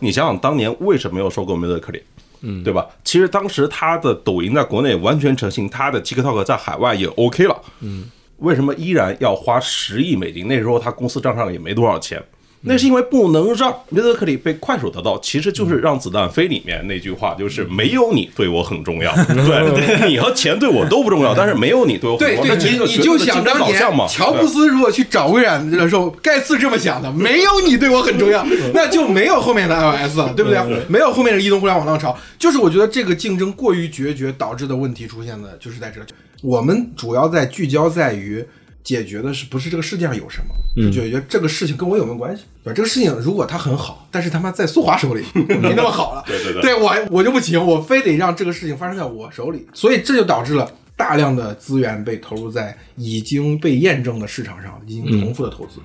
你想想当年为什么要收购 Musically？嗯，对吧？其实当时他的抖音在国内完全成型，他的 TikTok 在海外也 OK 了。嗯，为什么依然要花十亿美金？那时候他公司账上也没多少钱。那是因为不能让 i s 克里被快手得到，其实就是让子弹飞里面那句话，就是没有你对我很重要，对，你和钱对我都不重要，但是没有你对我很重要。对，你你就想当年乔布斯如果去找微软的时候，盖茨这么想的，没有你对我很重要，那就没有后面的 iOS 了，对不对？没有后面的移动互联网浪潮，就是我觉得这个竞争过于决绝导致的问题出现的，就是在这。我们主要在聚焦在于。解决的是不是这个世界上有什么？是解决这个事情跟我有没有关系？对吧？这个事情如果它很好，但是他妈在苏华手里 没那么好了。对对对，对我我就不行，我非得让这个事情发生在我手里。所以这就导致了大量的资源被投入在已经被验证的市场上进行重复的投资。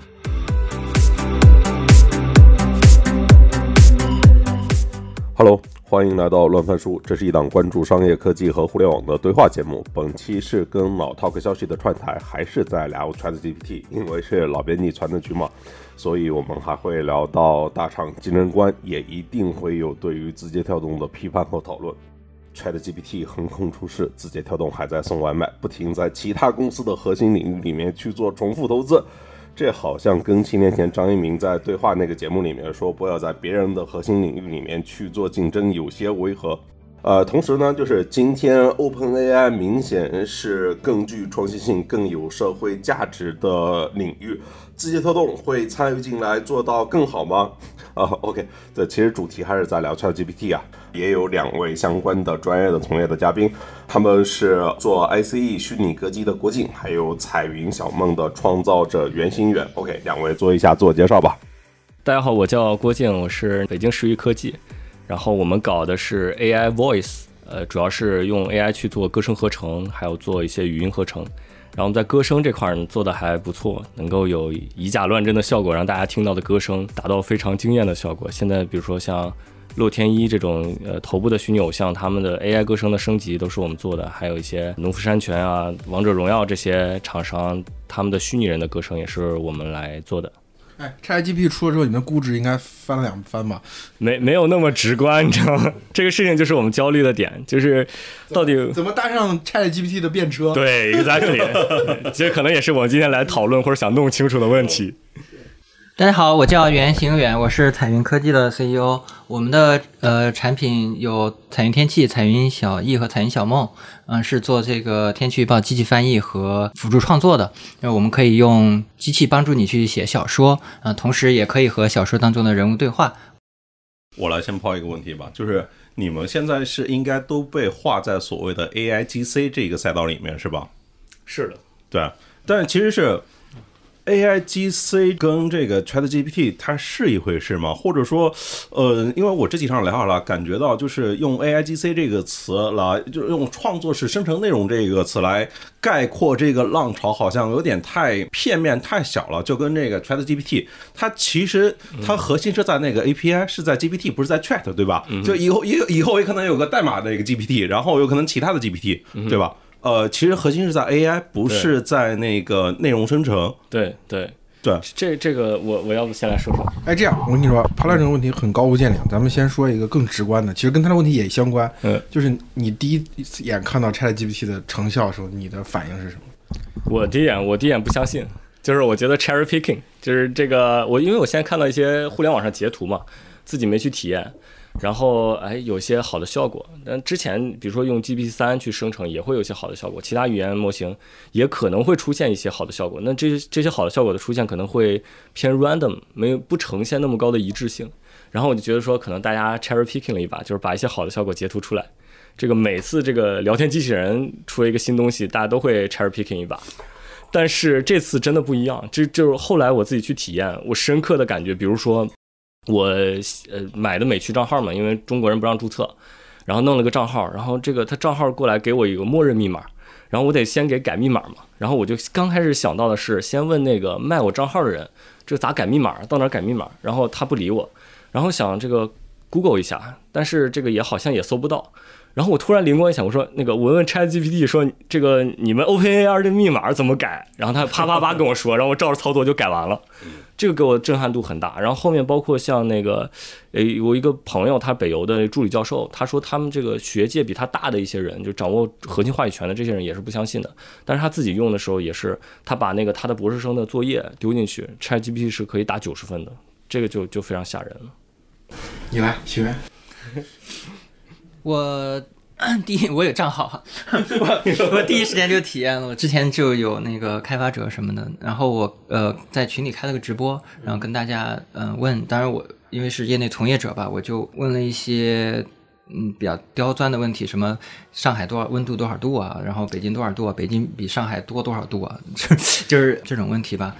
Hello。欢迎来到乱翻书，这是一档关注商业科技和互联网的对话节目。本期是跟老 Talk 消息的串台，还是在聊 ChatGPT？因为是老编辑传的局嘛，所以我们还会聊到大厂竞争观，也一定会有对于字节跳动的批判和讨论。ChatGPT 横空出世，字节跳动还在送外卖，不停在其他公司的核心领域里面去做重复投资。这好像跟七年前张一鸣在对话那个节目里面说不要在别人的核心领域里面去做竞争有些违和。呃，同时呢，就是今天 OpenAI 明显是更具创新性、更有社会价值的领域，字节跳动会参与进来做到更好吗？啊，OK，这其实主题还是在聊 ChatGPT 啊，也有两位相关的专业的从业的嘉宾，他们是做 ICE 虚拟歌姬的郭靖，还有彩云小梦的创造者袁心远。OK，两位做一下自我介绍吧。大家好，我叫郭靖，我是北京时域科技。然后我们搞的是 AI Voice，呃，主要是用 AI 去做歌声合成，还有做一些语音合成。然后在歌声这块呢做的还不错，能够有以假乱真的效果，让大家听到的歌声达到非常惊艳的效果。现在比如说像洛天依这种呃头部的虚拟偶像，他们的 AI 歌声的升级都是我们做的，还有一些农夫山泉啊、王者荣耀这些厂商他们的虚拟人的歌声也是我们来做的。哎，ChatGPT 出了之后，你们估值应该翻了两番吧？没没有那么直观，你知道吗？这个事情就是我们焦虑的点，就是到底怎么搭上 ChatGPT 的便车？对，exactly，其实可能也是我们今天来讨论或者想弄清楚的问题。大家好，我叫袁行远，我是彩云科技的 CEO。我们的呃产品有彩云天气、彩云小艺和彩云小梦，嗯，是做这个天气预报机器翻译和辅助创作的。那我们可以用机器帮助你去写小说，嗯，同时也可以和小说当中的人物对话。我来先抛一个问题吧，就是你们现在是应该都被划在所谓的 AIGC 这个赛道里面是吧？是的，对，但其实是。A I G C 跟这个 Chat G P T 它是一回事吗？或者说，呃，因为我这几场聊下来，感觉到就是用 A I G C 这个词来，就是用创作式生成内容这个词来概括这个浪潮，好像有点太片面、太小了。就跟这个 Chat G P T，它其实它核心是在那个 A P I，是在 G P T，不是在 Chat，对吧？就以后也以后也可能有个代码的一个 G P T，然后有可能其他的 G P T，对吧？呃，其实核心是在 AI，不是在那个内容生成。对对对，这这个我我要不先来说说。哎，这样我跟你说，抛来这个问题很高屋建瓴，咱们先说一个更直观的，其实跟他的问题也相关。嗯，就是你第一眼看到 ChatGPT 的成效的时候，你的反应是什么？我第一眼我第一眼不相信，就是我觉得 cherry picking，就是这个我因为我现在看到一些互联网上截图嘛，自己没去体验。然后，哎，有些好的效果。但之前，比如说用 GPT 三去生成，也会有一些好的效果。其他语言模型也可能会出现一些好的效果。那这些这些好的效果的出现，可能会偏 random，没有不呈现那么高的一致性。然后我就觉得说，可能大家 cherry picking 了一把，就是把一些好的效果截图出来。这个每次这个聊天机器人出了一个新东西，大家都会 cherry picking 一把。但是这次真的不一样。这就是后来我自己去体验，我深刻的感觉，比如说。我呃买的美区账号嘛，因为中国人不让注册，然后弄了个账号，然后这个他账号过来给我一个默认密码，然后我得先给改密码嘛，然后我就刚开始想到的是先问那个卖我账号的人，这咋改密码，到哪改密码，然后他不理我，然后想这个 Google 一下，但是这个也好像也搜不到，然后我突然灵光一闪，我说那个我问 ChatGPT 说这个你们 OpenAI 的密码怎么改？然后他啪啪啪跟我说，然后我照着操作就改完了。这个给我震撼度很大。然后后面包括像那个，诶，我一个朋友，他北邮的助理教授，他说他们这个学界比他大的一些人，就掌握核心话语权的这些人也是不相信的。但是他自己用的时候也是，他把那个他的博士生的作业丢进去，ChatGPT 是可以打九十分的，这个就就非常吓人了。你来，许愿。我 第一，我有账号，我 我第一时间就体验了。我之前就有那个开发者什么的，然后我呃在群里开了个直播，然后跟大家嗯问，当然我因为是业内从业者吧，我就问了一些嗯比较刁钻的问题，什么上海多少温度多少度啊，然后北京多少度啊，北京比上海多多少度啊，就是这种问题吧。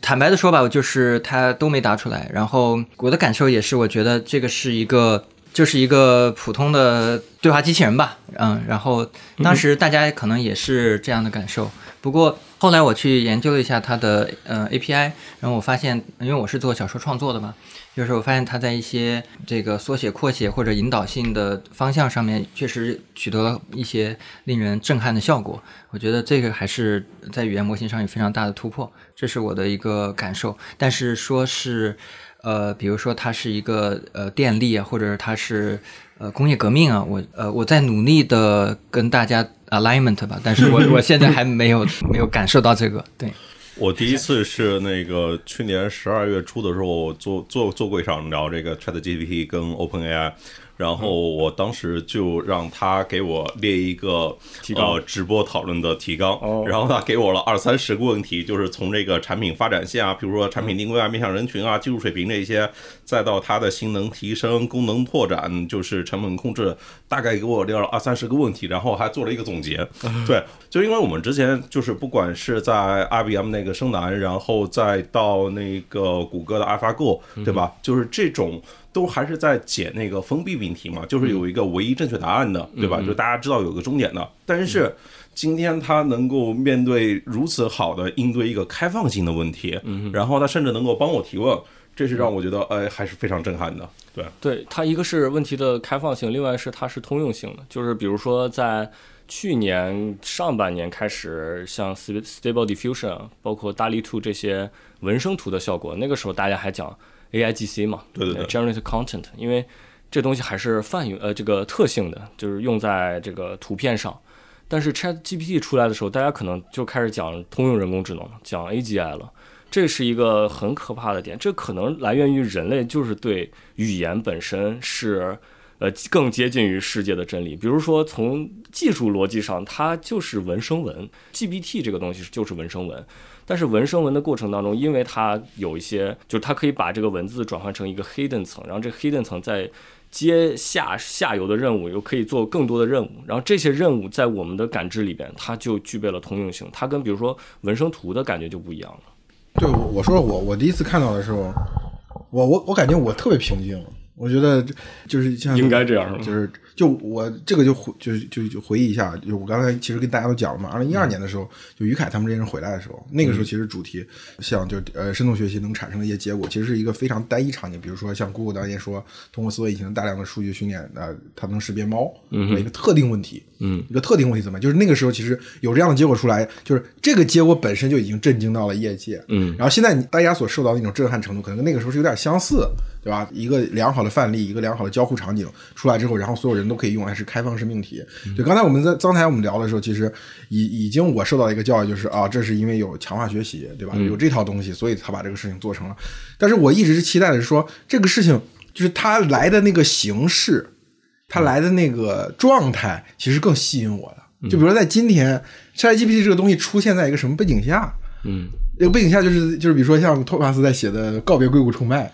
坦白的说吧，我就是他都没答出来，然后我的感受也是，我觉得这个是一个。就是一个普通的对话机器人吧，嗯，然后当时大家可能也是这样的感受。不过后来我去研究了一下它的呃 API，然后我发现，因为我是做小说创作的嘛，就是我发现它在一些这个缩写、扩写或者引导性的方向上面，确实取得了一些令人震撼的效果。我觉得这个还是在语言模型上有非常大的突破，这是我的一个感受。但是说是。呃，比如说它是一个呃电力啊，或者它是呃工业革命啊，我呃我在努力的跟大家 alignment 吧，但是我 我现在还没有没有感受到这个。对，我第一次是那个去年十二月初的时候，做做做过一场聊这个 ChatGPT 跟 OpenAI。然后我当时就让他给我列一个呃直播讨论的提纲，然后他给我了二三十个问题，就是从这个产品发展线啊，比如说产品定位啊、面向人群啊、技术水平这些，再到它的性能提升、功能拓展，就是成本控制，大概给我列了二三十个问题，然后还做了一个总结。对，就因为我们之前就是不管是在 IBM 那个深南，然后再到那个谷歌的 AlphaGo，对吧？就是这种。都还是在解那个封闭命题嘛，就是有一个唯一正确答案的，对吧？就大家知道有个终点的。但是今天他能够面对如此好的应对一个开放性的问题，然后他甚至能够帮我提问，这是让我觉得哎还是非常震撼的。对，对，它一个是问题的开放性，另外是它是通用性的。就是比如说在去年上半年开始，像 Stable Diffusion，包括 DALL-E 2这些文生图的效果，那个时候大家还讲。A I G C 嘛，对对对，Generate Content，因为这东西还是泛用呃这个特性的，就是用在这个图片上。但是 Chat G P T 出来的时候，大家可能就开始讲通用人工智能，讲 A G I 了。这是一个很可怕的点，这可能来源于人类就是对语言本身是呃更接近于世界的真理。比如说从技术逻辑上，它就是文生文，G P T 这个东西就是文生文。但是文生文的过程当中，因为它有一些，就是它可以把这个文字转换成一个 hidden 层，然后这 hidden 层在接下下游的任务，又可以做更多的任务，然后这些任务在我们的感知里边，它就具备了通用性，它跟比如说文生图的感觉就不一样了。对，我说我我第一次看到的时候，我我我感觉我特别平静，我觉得就是像应该这样，就是。就我这个就回就就就回忆一下，就我刚才其实跟大家都讲了嘛。二零一二年的时候，就于凯他们这些人回来的时候，那个时候其实主题像就呃深度学习能产生的一些结果，其实是一个非常单一场景。比如说像 Google 当年说，通过搜索引擎大量的数据训练，呃，它能识别猫，一个特定问题，嗯，一个特定问题怎么？就是那个时候其实有这样的结果出来，就是这个结果本身就已经震惊到了业界，嗯。然后现在大家所受到的那种震撼程度，可能跟那个时候是有点相似。对吧？一个良好的范例，一个良好的交互场景出来之后，然后所有人都可以用，还是开放式命题。对，刚才我们在刚才我们聊的时候，其实已已经我受到一个教育，就是啊，这是因为有强化学习，对吧？有这套东西，所以他把这个事情做成了。但是我一直是期待的是说，这个事情就是它来的那个形式，它来的那个状态，其实更吸引我的。就比如说在今天，ChatGPT 这个东西出现在一个什么背景下？嗯。那个背景下就是就是比如说像托马斯在写的《告别硅谷崇拜》，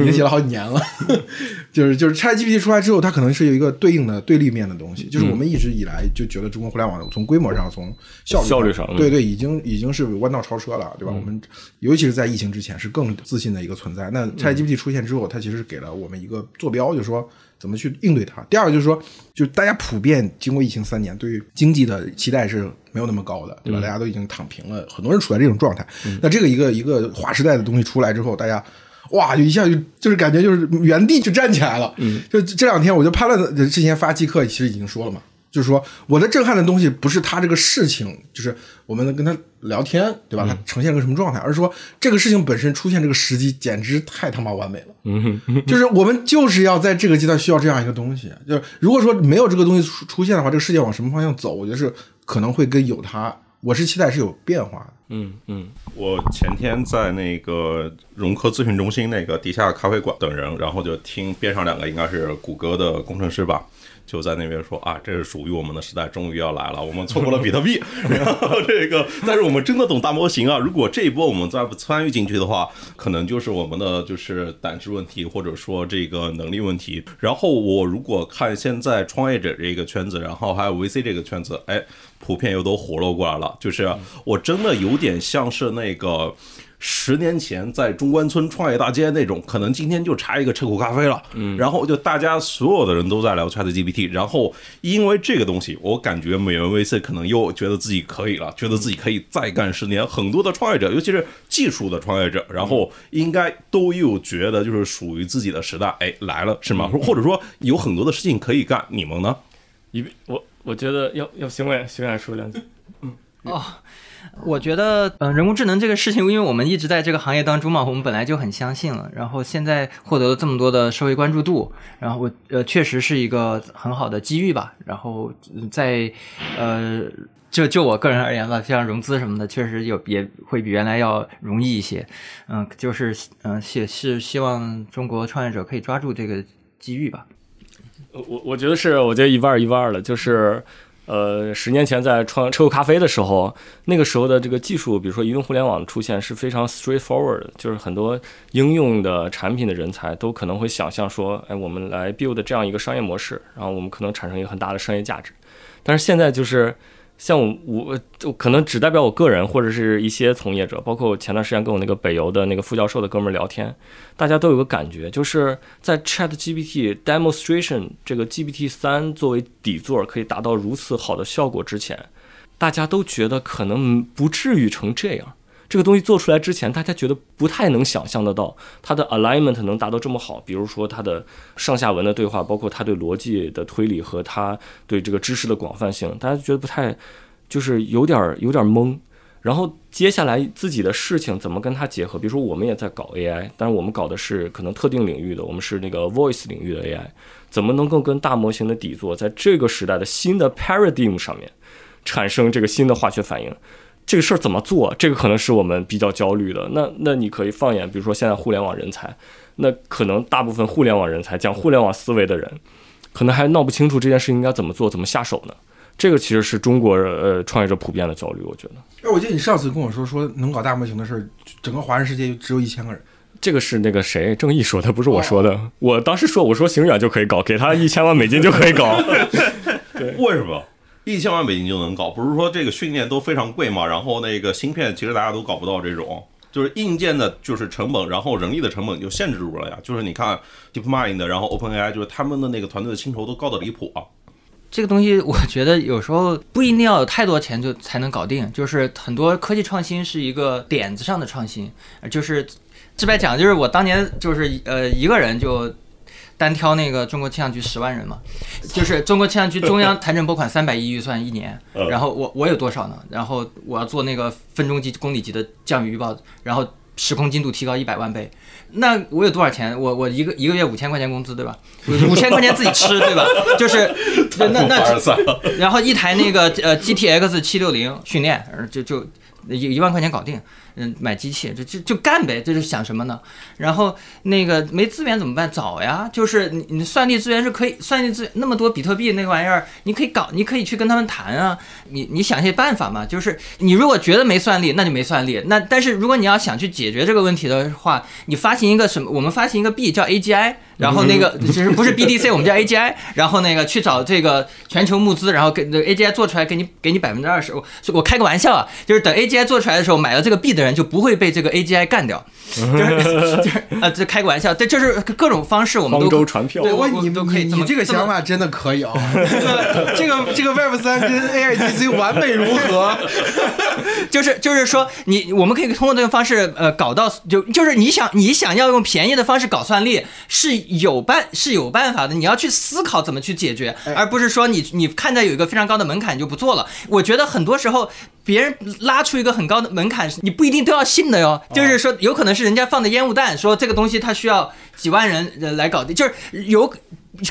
已经写了好几年了。就是就是 ChatGPT 出来之后，它可能是有一个对应的对立面的东西。就是我们一直以来就觉得中国互联网从规模上、从效率效率上，对对，已经已经是弯道超车了，对吧？我们尤其是在疫情之前是更自信的一个存在。那 ChatGPT 出现之后，它其实是给了我们一个坐标，就是说。怎么去应对它？第二个就是说，就大家普遍经过疫情三年，对于经济的期待是没有那么高的，对吧？大家都已经躺平了，很多人处在这种状态。那这个一个一个划时代的东西出来之后，大家哇，就一下就就是感觉就是原地就站起来了。嗯，就这两天我就判了，之前发即刻其实已经说了嘛。就是说，我的震撼的东西不是他这个事情，就是我们跟他聊天，对吧？他呈现个什么状态，而是说这个事情本身出现这个时机简直太他妈完美了。嗯，就是我们就是要在这个阶段需要这样一个东西。就是如果说没有这个东西出出现的话，这个世界往什么方向走？我觉得是可能会跟有它，我是期待是有变化的。嗯嗯，我前天在那个融科咨询中心那个地下咖啡馆等人，然后就听边上两个应该是谷歌的工程师吧。就在那边说啊，这是属于我们的时代，终于要来了。我们错过了比特币，然后这个，但是我们真的懂大模型啊。如果这一波我们再不参与进去的话，可能就是我们的就是胆识问题，或者说这个能力问题。然后我如果看现在创业者这个圈子，然后还有 VC 这个圈子，哎，普遍又都活络过来了。就是我真的有点像是那个。十年前在中关村创业大街那种，可能今天就差一个车库咖啡了。嗯，然后就大家所有的人都在聊 Chat GPT，然后因为这个东西，我感觉美元 VC 可能又觉得自己可以了，觉得自己可以再干十年。很多的创业者，尤其是技术的创业者，然后应该都又觉得就是属于自己的时代，哎，来了是吗？或者说有很多的事情可以干，你们呢？一我我觉得要要行远行远说两句。嗯哦。我觉得，嗯，人工智能这个事情，因为我们一直在这个行业当中嘛，我们本来就很相信了。然后现在获得了这么多的社会关注度，然后我呃，确实是一个很好的机遇吧。然后在呃，就就我个人而言吧，像融资什么的，确实有也会比原来要容易一些。嗯，就是嗯，也是希望中国创业者可以抓住这个机遇吧。我我觉得是，我觉得一半一半的，就是。呃，十年前在创车库咖啡的时候，那个时候的这个技术，比如说移动互联网的出现是非常 straightforward 的，就是很多应用的产品的人才都可能会想象说，哎，我们来 build 这样一个商业模式，然后我们可能产生一个很大的商业价值。但是现在就是。像我，我就可能只代表我个人，或者是一些从业者，包括我前段时间跟我那个北邮的那个副教授的哥们儿聊天，大家都有个感觉，就是在 Chat GPT Demonstration 这个 GPT 三作为底座可以达到如此好的效果之前，大家都觉得可能不至于成这样。这个东西做出来之前，大家觉得不太能想象得到它的 alignment 能达到这么好。比如说它的上下文的对话，包括它对逻辑的推理和它对这个知识的广泛性，大家觉得不太，就是有点儿有点懵。然后接下来自己的事情怎么跟它结合？比如说我们也在搞 AI，但是我们搞的是可能特定领域的，我们是那个 voice 领域的 AI，怎么能够跟大模型的底座在这个时代的新的 paradigm 上面产生这个新的化学反应？这个事儿怎么做？这个可能是我们比较焦虑的。那那你可以放眼，比如说现在互联网人才，那可能大部分互联网人才讲互联网思维的人，可能还闹不清楚这件事应该怎么做，怎么下手呢？这个其实是中国呃创业者普遍的焦虑，我觉得。哎，我记得你上次跟我说，说能搞大模型的事儿，整个华人世界只有一千个人。这个是那个谁郑毅说的，不是我说的。我当时说，我说行远就可以搞，给他一千万美金就可以搞。对，为什么？一千万美金就能搞，不是说这个训练都非常贵嘛？然后那个芯片其实大家都搞不到这种，就是硬件的，就是成本，然后人力的成本就限制住了呀。就是你看 DeepMind，然后 OpenAI，就是他们的那个团队的薪酬都高的离谱啊。这个东西我觉得有时候不一定要有太多钱就才能搞定，就是很多科技创新是一个点子上的创新，就是直白讲，就是我当年就是呃一个人就。单挑那个中国气象局十万人嘛，就是中国气象局中央财政拨款三百亿预算一年，然后我我有多少呢？然后我要做那个分钟级、公里级的降雨预报，然后时空精度提高一百万倍，那我有多少钱？我我一个一个月五千块钱工资对吧？五千块钱自己吃对吧？就是 那那然后一台那个呃 GTX 七六零训练，就就一一万块钱搞定。嗯，买机器就就就干呗，这是想什么呢？然后那个没资源怎么办？找呀，就是你你算力资源是可以，算力资源那么多比特币那个玩意儿，你可以搞，你可以去跟他们谈啊。你你想些办法嘛？就是你如果觉得没算力，那就没算力。那但是如果你要想去解决这个问题的话，你发行一个什么？我们发行一个币叫 AGI，然后那个其实 不是 BDC，我们叫 AGI，然后那个去找这个全球募资，然后给 AGI 做出来，给你给你百分之二十。我我开个玩笑啊，就是等 AGI 做出来的时候，买了这个币的人就不会被这个 AGI 干掉。就是 就是啊，这开个玩笑，这这是各种方式，我们都州传票。对，我你都可以，你这个想法真的可以啊。这个这个 Web 三跟 AIGC 完美融合，就是就是说，你我们可以通过这个方式，呃，搞到就就是你想你想要用便宜的方式搞算力是有办是有办法的，你要去思考怎么去解决，而不是说你你看着有一个非常高的门槛你就不做了。我觉得很多时候别人拉出一个很高的门槛，你不一定都要信的哟。就是说，有可能是人家放的烟雾弹，说这个东西它需要几万人来搞定，就是有。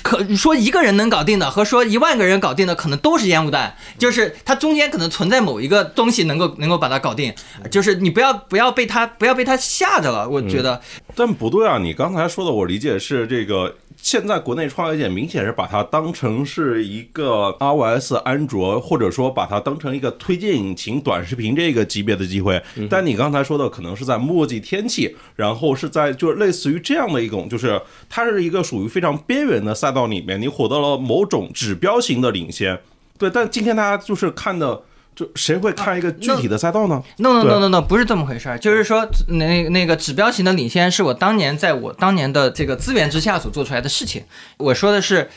可说一个人能搞定的和说一万个人搞定的可能都是烟雾弹，就是它中间可能存在某一个东西能够能够把它搞定，就是你不要不要被它不要被它吓着了，我觉得。但不对啊，你刚才说的我理解是这个。现在国内创业界明显是把它当成是一个 iOS、安卓，或者说把它当成一个推荐引擎、短视频这个级别的机会。但你刚才说的可能是在墨迹天气，然后是在就是类似于这样的一种，就是它是一个属于非常边缘的赛道里面，你获得了某种指标型的领先。对，但今天大家就是看的。就谁会看一个具体的赛道呢？no no no no no，不是这么回事儿。就是说，那那个指标型的领先是我当年在我当年的这个资源之下所做出来的事情。我说的是，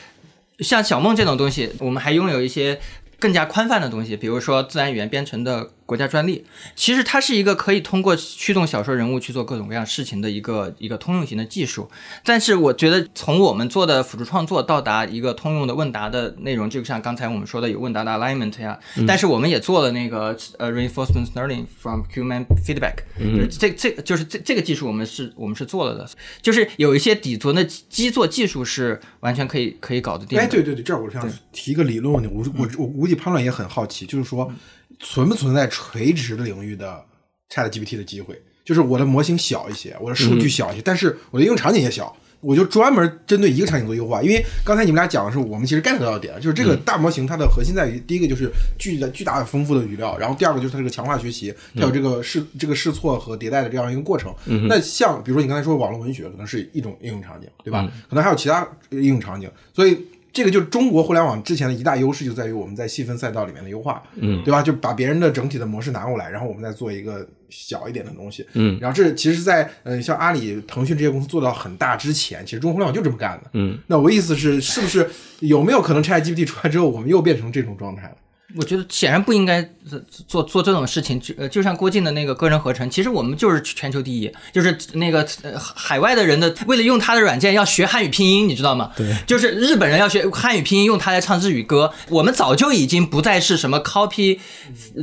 像小梦这种东西，我们还拥有一些更加宽泛的东西，比如说自然语言编程的。国家专利。其实它是一个可以通过驱动小说人物去做各种各样事情的一个一个通用型的技术，但是我觉得从我们做的辅助创作到达一个通用的问答的内容，就像刚才我们说的有问答的 alignment 呀，但是我们也做了那个呃 reinforcement learning from human feedback，就是这这就是这这个技术我们是我们是做了的，就是有一些底层的基座技术是完全可以可以搞得定。哎，对对对，这儿我想提一个理论问题，我我我估计潘乱也很好奇，就是说。存不存在垂直的领域的 Chat GPT 的机会？就是我的模型小一些，我的数据小一些，但是我的应用场景也小，我就专门针对一个场景做优化。因为刚才你们俩讲的是，我们其实 get 到的点，就是这个大模型它的核心在于，第一个就是巨的巨大的丰富的语料，然后第二个就是它这个强化学习，它有这个试这个试错和迭代的这样一个过程。那像比如说你刚才说网络文学，可能是一种应用场景，对吧？可能还有其他应用场景，所以。这个就是中国互联网之前的一大优势，就在于我们在细分赛道里面的优化，嗯，对吧？就把别人的整体的模式拿过来，然后我们再做一个小一点的东西，嗯，然后这其实，在呃像阿里、腾讯这些公司做到很大之前，其实中国互联网就这么干的，嗯。那我意思是，是不是有没有可能 ChatGPT 出来之后，我们又变成这种状态了？我觉得显然不应该做做这种事情，就呃，就像郭靖的那个个人合成，其实我们就是全球第一，就是那个海外的人的为了用他的软件要学汉语拼音，你知道吗？对，就是日本人要学汉语拼音，用它来唱日语歌。我们早就已经不再是什么 copy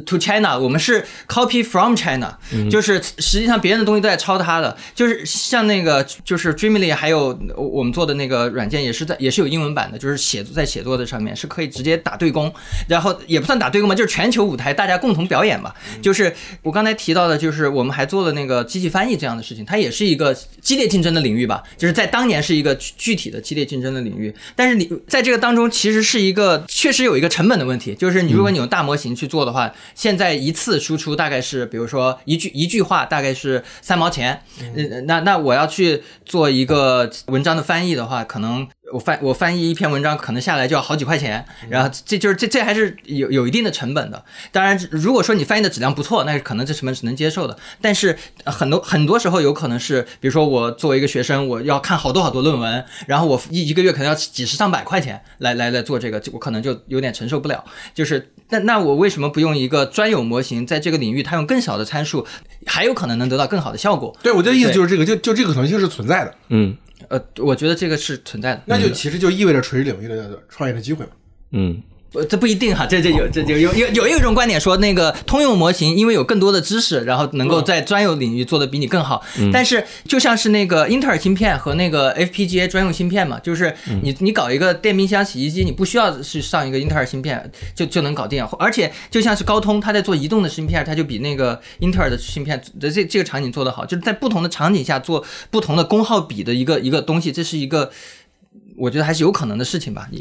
to China，我们是 copy from China，就是实际上别人的东西都在抄他的。就是像那个就是 Dreamly，还有我们做的那个软件也是在也是有英文版的，就是写作在写作的上面是可以直接打对攻，然后。也不算打对攻嘛，就是全球舞台大家共同表演嘛。就是我刚才提到的，就是我们还做了那个机器翻译这样的事情，它也是一个激烈竞争的领域吧。就是在当年是一个具体的激烈竞争的领域，但是你在这个当中其实是一个确实有一个成本的问题，就是你如果你用大模型去做的话，现在一次输出大概是，比如说一句一句话大概是三毛钱，嗯，那那我要去做一个文章的翻译的话，可能。我翻我翻译一篇文章，可能下来就要好几块钱，然后这就是这这还是有有一定的成本的。当然，如果说你翻译的质量不错，那可能这成本是能接受的。但是很多很多时候有可能是，比如说我作为一个学生，我要看好多好多论文，然后我一一个月可能要几十上百块钱来来来做这个，我可能就有点承受不了。就是那那我为什么不用一个专有模型，在这个领域它用更小的参数，还有可能能得到更好的效果？对，我的意思就是这个，就就这个可能性是存在的。嗯。呃，我觉得这个是存在的，那就其实就意味着垂直领域的创业的机会嘛。嗯。这不一定哈，这这有这就有有有一种观点说，那个通用模型因为有更多的知识，然后能够在专有领域做的比你更好。但是就像是那个英特尔芯片和那个 FPGA 专用芯片嘛，就是你你搞一个电冰箱、洗衣机，你不需要去上一个英特尔芯片就就能搞定。而且就像是高通，它在做移动的芯片，它就比那个英特尔的芯片的这这个场景做得好。就是在不同的场景下做不同的功耗比的一个一个东西，这是一个我觉得还是有可能的事情吧。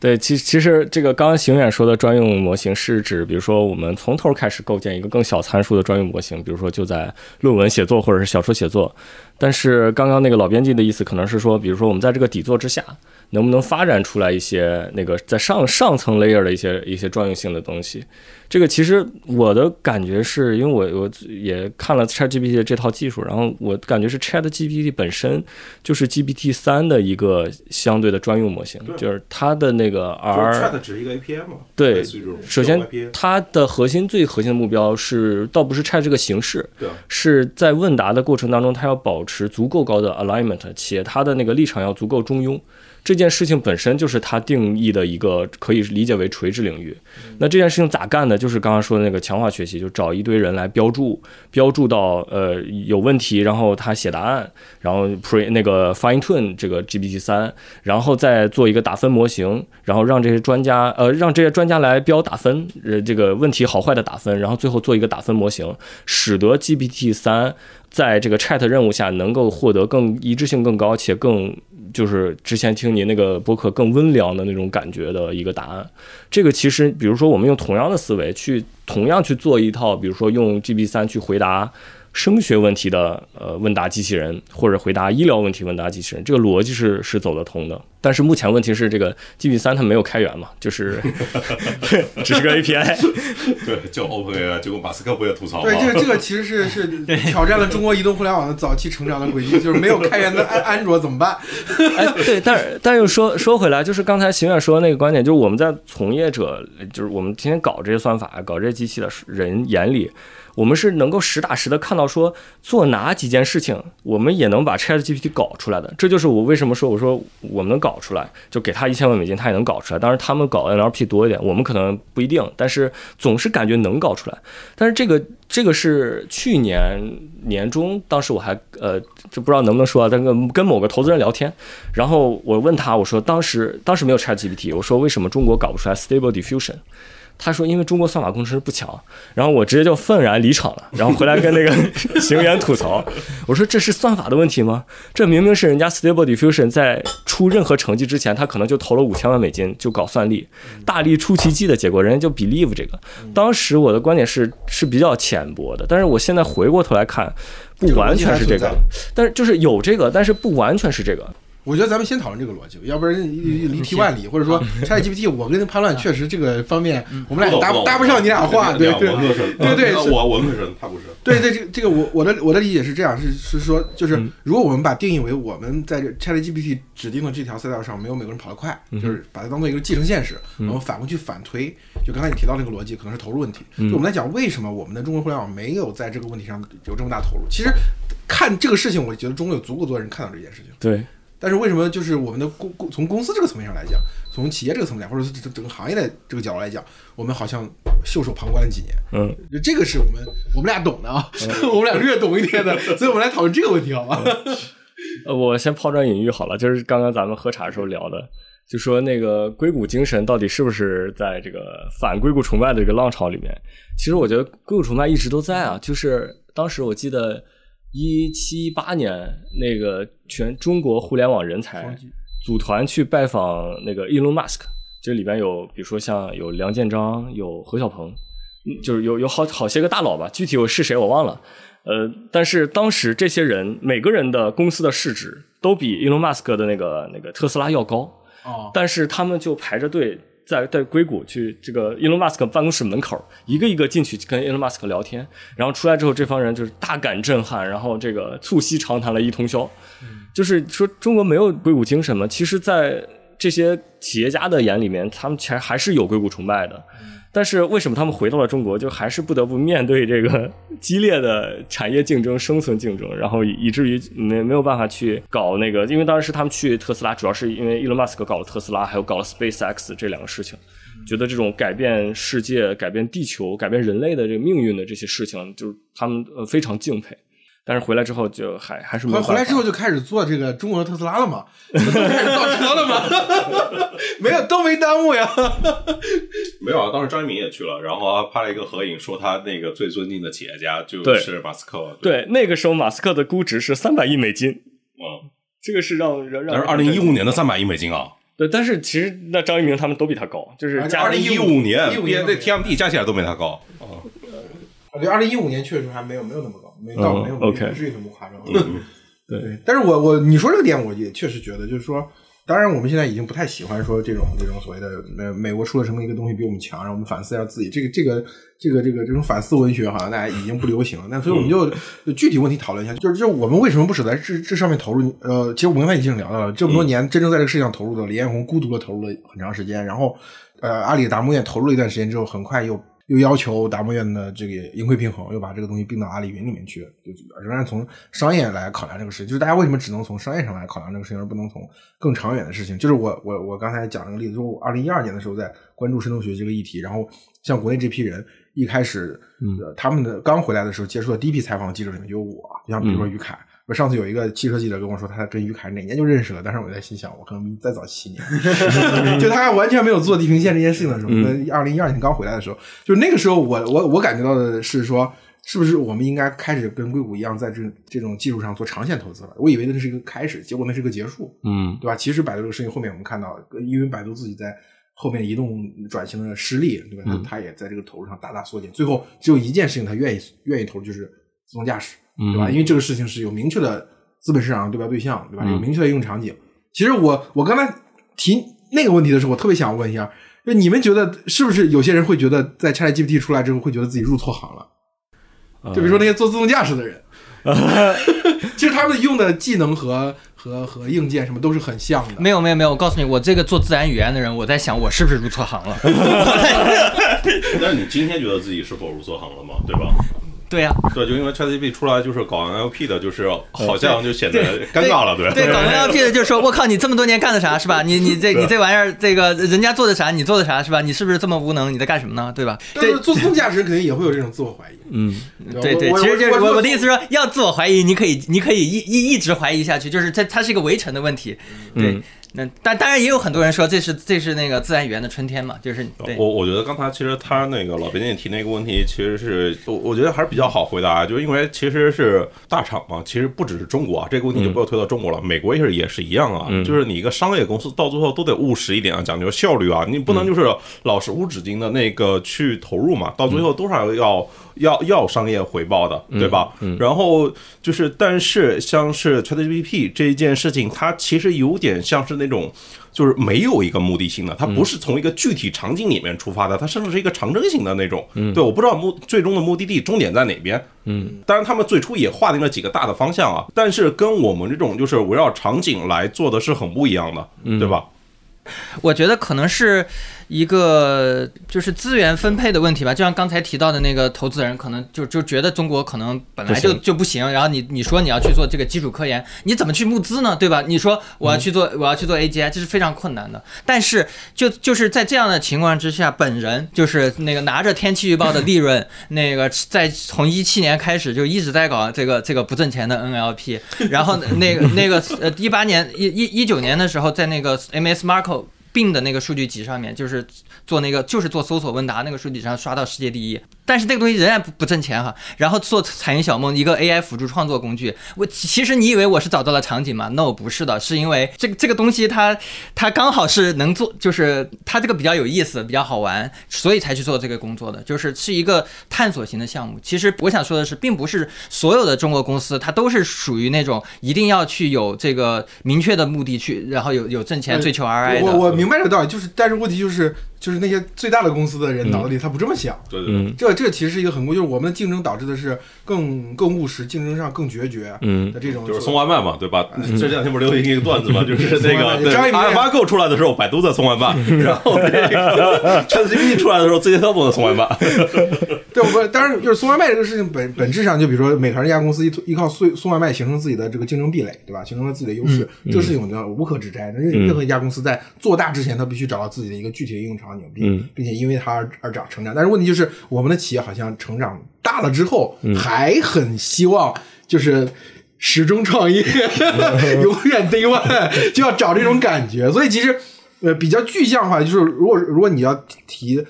对，其其实这个刚刚邢远说的专用模型是指，比如说我们从头开始构建一个更小参数的专用模型，比如说就在论文写作或者是小说写作。但是刚刚那个老编辑的意思可能是说，比如说我们在这个底座之下。能不能发展出来一些那个在上上层 layer 的一些一些专用性的东西？这个其实我的感觉是因为我我也看了 ChatGPT 这套技术，然后我感觉是 ChatGPT 本身就是 GPT 三的一个相对的专用模型，就是它的那个 R。Chat 只是一个 API 嘛？对，首先它的核心最核心的目标是倒不是 Chat 这个形式，是在问答的过程当中，它要保持足够高的 alignment，且它的那个立场要足够中庸。这件事情本身就是它定义的一个可以理解为垂直领域。那这件事情咋干的？就是刚刚说的那个强化学习，就找一堆人来标注，标注到呃有问题，然后他写答案，然后 pre 那个 fine tune 这个 GPT 三，然后再做一个打分模型，然后让这些专家呃让这些专家来标打分，呃这个问题好坏的打分，然后最后做一个打分模型，使得 GPT 三在这个 Chat 任务下能够获得更一致性更高且更。就是之前听您那个播客更温良的那种感觉的一个答案，这个其实，比如说我们用同样的思维去同样去做一套，比如说用 G B 三去回答。声学问题的呃问答机器人，或者回答医疗问题问答机器人，这个逻辑是是走得通的。但是目前问题是这个 G P 三它没有开源嘛，就是 只是个 A P I。对，叫 Open A I，结果马斯克不也吐槽吗？对，这个这个其实是是 挑战了中国移动互联网的早期成长的轨迹，就是没有开源的安安卓怎么办？哎，对，但是但又说说回来，就是刚才邢远说的那个观点，就是我们在从业者，就是我们天天搞这些算法、搞这些机器的人眼里。我们是能够实打实的看到说做哪几件事情，我们也能把 Chat GPT 搞出来的。这就是我为什么说我说我们能搞出来，就给他一千万美金，他也能搞出来。当然他们搞 NLP 多一点，我们可能不一定，但是总是感觉能搞出来。但是这个这个是去年年中，当时我还呃就不知道能不能说啊，但跟跟某个投资人聊天，然后我问他，我说当时当时没有 Chat GPT，我说为什么中国搞不出来 Stable Diffusion？他说：“因为中国算法工程师不强。”然后我直接就愤然离场了，然后回来跟那个 行员吐槽：“我说这是算法的问题吗？这明明是人家 Stable Diffusion 在出任何成绩之前，他可能就投了五千万美金就搞算力，大力出奇迹的结果，人家就 believe 这个。当时我的观点是是比较浅薄的，但是我现在回过头来看，不完全是这个，但是就是有这个，但是不完全是这个。”我觉得咱们先讨论这个逻辑，要不然离题万里，或者说 ChatGPT，我跟潘乱确实这个方面，我们俩搭搭不上你俩话，对对对对，我文科生，他不是。对对，这这个我我的我的理解是这样，是是说，就是如果我们把定义为我们在这 ChatGPT 指定的这条赛道上没有美国人跑得快，就是把它当做一个既成现实，然后反过去反推，就刚才你提到那个逻辑，可能是投入问题。就我们来讲，为什么我们的中国互联网没有在这个问题上有这么大投入？其实看这个事情，我觉得中国有足够多人看到这件事情。对。但是为什么就是我们的公公从公司这个层面上来讲，从企业这个层面，或者是整整个行业的这个角度来讲，我们好像袖手旁观了几年。嗯，这个是我们我们俩懂的啊，我们俩略懂一点的，所以我们来讨论这个问题好吗？呃，我先抛砖引玉好了，就是刚刚咱们喝茶的时候聊的，就说那个硅谷精神到底是不是在这个反硅谷崇拜的这个浪潮里面？其实我觉得硅谷崇拜一直都在啊，就是当时我记得。一七八年，那个全中国互联网人才组团去拜访那个 Elon Musk，这里边有，比如说像有梁建章，有何小鹏，就是有有好好些个大佬吧，具体我是谁我忘了，呃，但是当时这些人每个人的公司的市值都比 Elon Musk 的那个那个特斯拉要高，哦，但是他们就排着队。在在硅谷去这个 Elon Musk 办公室门口，一个一个进去跟 Elon Musk 聊天，然后出来之后，这帮人就是大感震撼，然后这个促膝长谈了一通宵，就是说中国没有硅谷精神吗？其实，在这些企业家的眼里面，他们其实还是有硅谷崇拜的。但是为什么他们回到了中国，就还是不得不面对这个激烈的产业竞争、生存竞争，然后以至于没没有办法去搞那个，因为当时他们去特斯拉，主要是因为伊隆马斯克搞了特斯拉，还有搞了 SpaceX 这两个事情，觉得这种改变世界、改变地球、改变人类的这个命运的这些事情，就是他们呃非常敬佩。但是回来之后就还还是没回来之后就开始做这个中国的特斯拉了嘛，开始造车了嘛，没有都没耽误呀。没有啊，当时张一鸣也去了，然后拍了一个合影，说他那个最尊敬的企业家就是马斯克。对，那个时候马斯克的估值是三百亿美金。嗯，这个是让让让。那是二零一五年的三百亿美金啊。对，但是其实那张一鸣他们都比他高，就是二零一五年，一五年那 TMD 加起来都没他高。啊，对，二零一五年确实还没有没有那么高，没到没有不至于那么夸张。对，但是我我你说这个点，我也确实觉得，就是说。当然，我们现在已经不太喜欢说这种这种所谓的美美国出了什么一个东西比我们强，让我们反思一下自己。这个这个这个这个这种反思文学好像大家已经不流行了。那所以我们就具体问题讨论一下，就是就我们为什么不舍得在这这上面投入？呃，其实我们刚才已经聊到了，这么多年真正在这个事情上投入的李彦宏孤独的投入了很长时间，然后呃，阿里达摩院投入了一段时间之后，很快又。又要求达摩院的这个盈亏平衡，又把这个东西并到阿里云里面去，就仍然从商业来考量这个事情。就是大家为什么只能从商业上来考量这个事情，而不能从更长远的事情？就是我我我刚才讲那个例子，就我二零一二年的时候在关注深度学习这个议题，然后像国内这批人一开始，他们的刚回来的时候接触的第一批采访记者里面就有我，像比如说于凯。我上次有一个汽车记者跟我说，他跟于凯哪年就认识了，但是我在心想，我可能再早七年，就他完全没有做地平线这件事情的时候，二零一二年刚回来的时候，就那个时候，我我我感觉到的是说，是不是我们应该开始跟硅谷一样，在这这种技术上做长线投资了？我以为那是一个开始，结果那是个结束，嗯，对吧？其实百度这个事情后面我们看到，因为百度自己在后面移动转型的失利，对吧？他也在这个投入上大大缩减，最后只有一件事情他愿意愿意投，就是自动驾驶。对吧？因为这个事情是有明确的资本市场对标对象，对吧？有明确的应用场景。其实我我刚才提那个问题的时候，我特别想问一下，就你们觉得是不是有些人会觉得在 ChatGPT 出来之后，会觉得自己入错行了？就比如说那些做自动驾驶的人，其实他们用的技能和和和硬件什么都是很像的。没有没有没有，我告诉你，我这个做自然语言的人，我在想我是不是入错行了？但是你今天觉得自己是否入错行了吗？对吧？对呀，对，就因为 ChatGPT 出来就是搞 NLP 的，就是好像就显得尴尬了，对。对，搞 NLP 的就是说，我靠，你这么多年干的啥是吧？你你这你这玩意儿，这个人家做的啥，你做的啥是吧？你是不是这么无能？你在干什么呢？对吧？对，做自动驾驶肯定也会有这种自我怀疑。嗯，对对，其实就是我我的意思说，要自我怀疑，你可以你可以一一一直怀疑下去，就是它它是一个围城的问题，对。那但当然也有很多人说这是这是那个自然语言的春天嘛，就是我我觉得刚才其实他那个老编辑提那个问题，其实是我我觉得还是比较好回答，就是因为其实是大厂嘛，其实不只是中国啊，这个问题就不要推到中国了，美国也是也是一样啊，就是你一个商业公司到最后都得务实一点啊，讲究效率啊，你不能就是老是无止境的那个去投入嘛，到最后多少要。要要商业回报的，对吧？然后就是，但是像是 ChatGPT 这一件事情，它其实有点像是那种，就是没有一个目的性的，它不是从一个具体场景里面出发的，它甚至是一个长征型的那种。对，我不知道目最终的目的地终点在哪边。嗯，当然他们最初也划定了几个大的方向啊，但是跟我们这种就是围绕场景来做的是很不一样的，对吧？我觉得可能是。一个就是资源分配的问题吧，就像刚才提到的那个投资人，可能就就觉得中国可能本来就就不行，然后你你说你要去做这个基础科研，你怎么去募资呢？对吧？你说我要去做我要去做 AGI，这是非常困难的。但是就就是在这样的情况之下，本人就是那个拿着天气预报的利润，那个在从一七年开始就一直在搞这个这个不挣钱的 NLP，然后那个那个呃一八年一一一九年的时候，在那个 MS Marco。病的那个数据集上面，就是做那个，就是做搜索问答那个数据集上刷到世界第一。但是这个东西仍然不不挣钱哈。然后做彩云小梦一个 AI 辅助创作工具，我其实你以为我是找到了场景吗？No，不是的，是因为这个这个东西它它刚好是能做，就是它这个比较有意思，比较好玩，所以才去做这个工作的，就是是一个探索型的项目。其实我想说的是，并不是所有的中国公司它都是属于那种一定要去有这个明确的目的去，然后有有挣钱追求 RI 的。我我明白这个道理，就是但是问题就是。就是那些最大的公司的人脑子里他不这么想，对对，这这其实是一个很，就是我们的竞争导致的是更更务实，竞争上更决绝的这种。就是送外卖嘛，对吧？这两天不是流行一个段子嘛，就是那个 阿尔法狗出来的时候，百度在送外卖，然后那个 ChatGPT 出来的时候，字节跳动在送外卖。对，我当然就是送外卖这个事情本本质上，就比如说美团这家公司依依靠送送外卖形成自己的这个竞争壁垒，对吧？形成了自己的优势，这个事情我觉得无可指摘。任任何一家公司在做大之前，他必须找到自己的一个具体的应用场景。并并且因为它而而长成长，但是问题就是我们的企业好像成长大了之后，还很希望就是始终创业，永远 day one 就要找这种感觉。所以其实呃比较具象化，就是如果如果你要提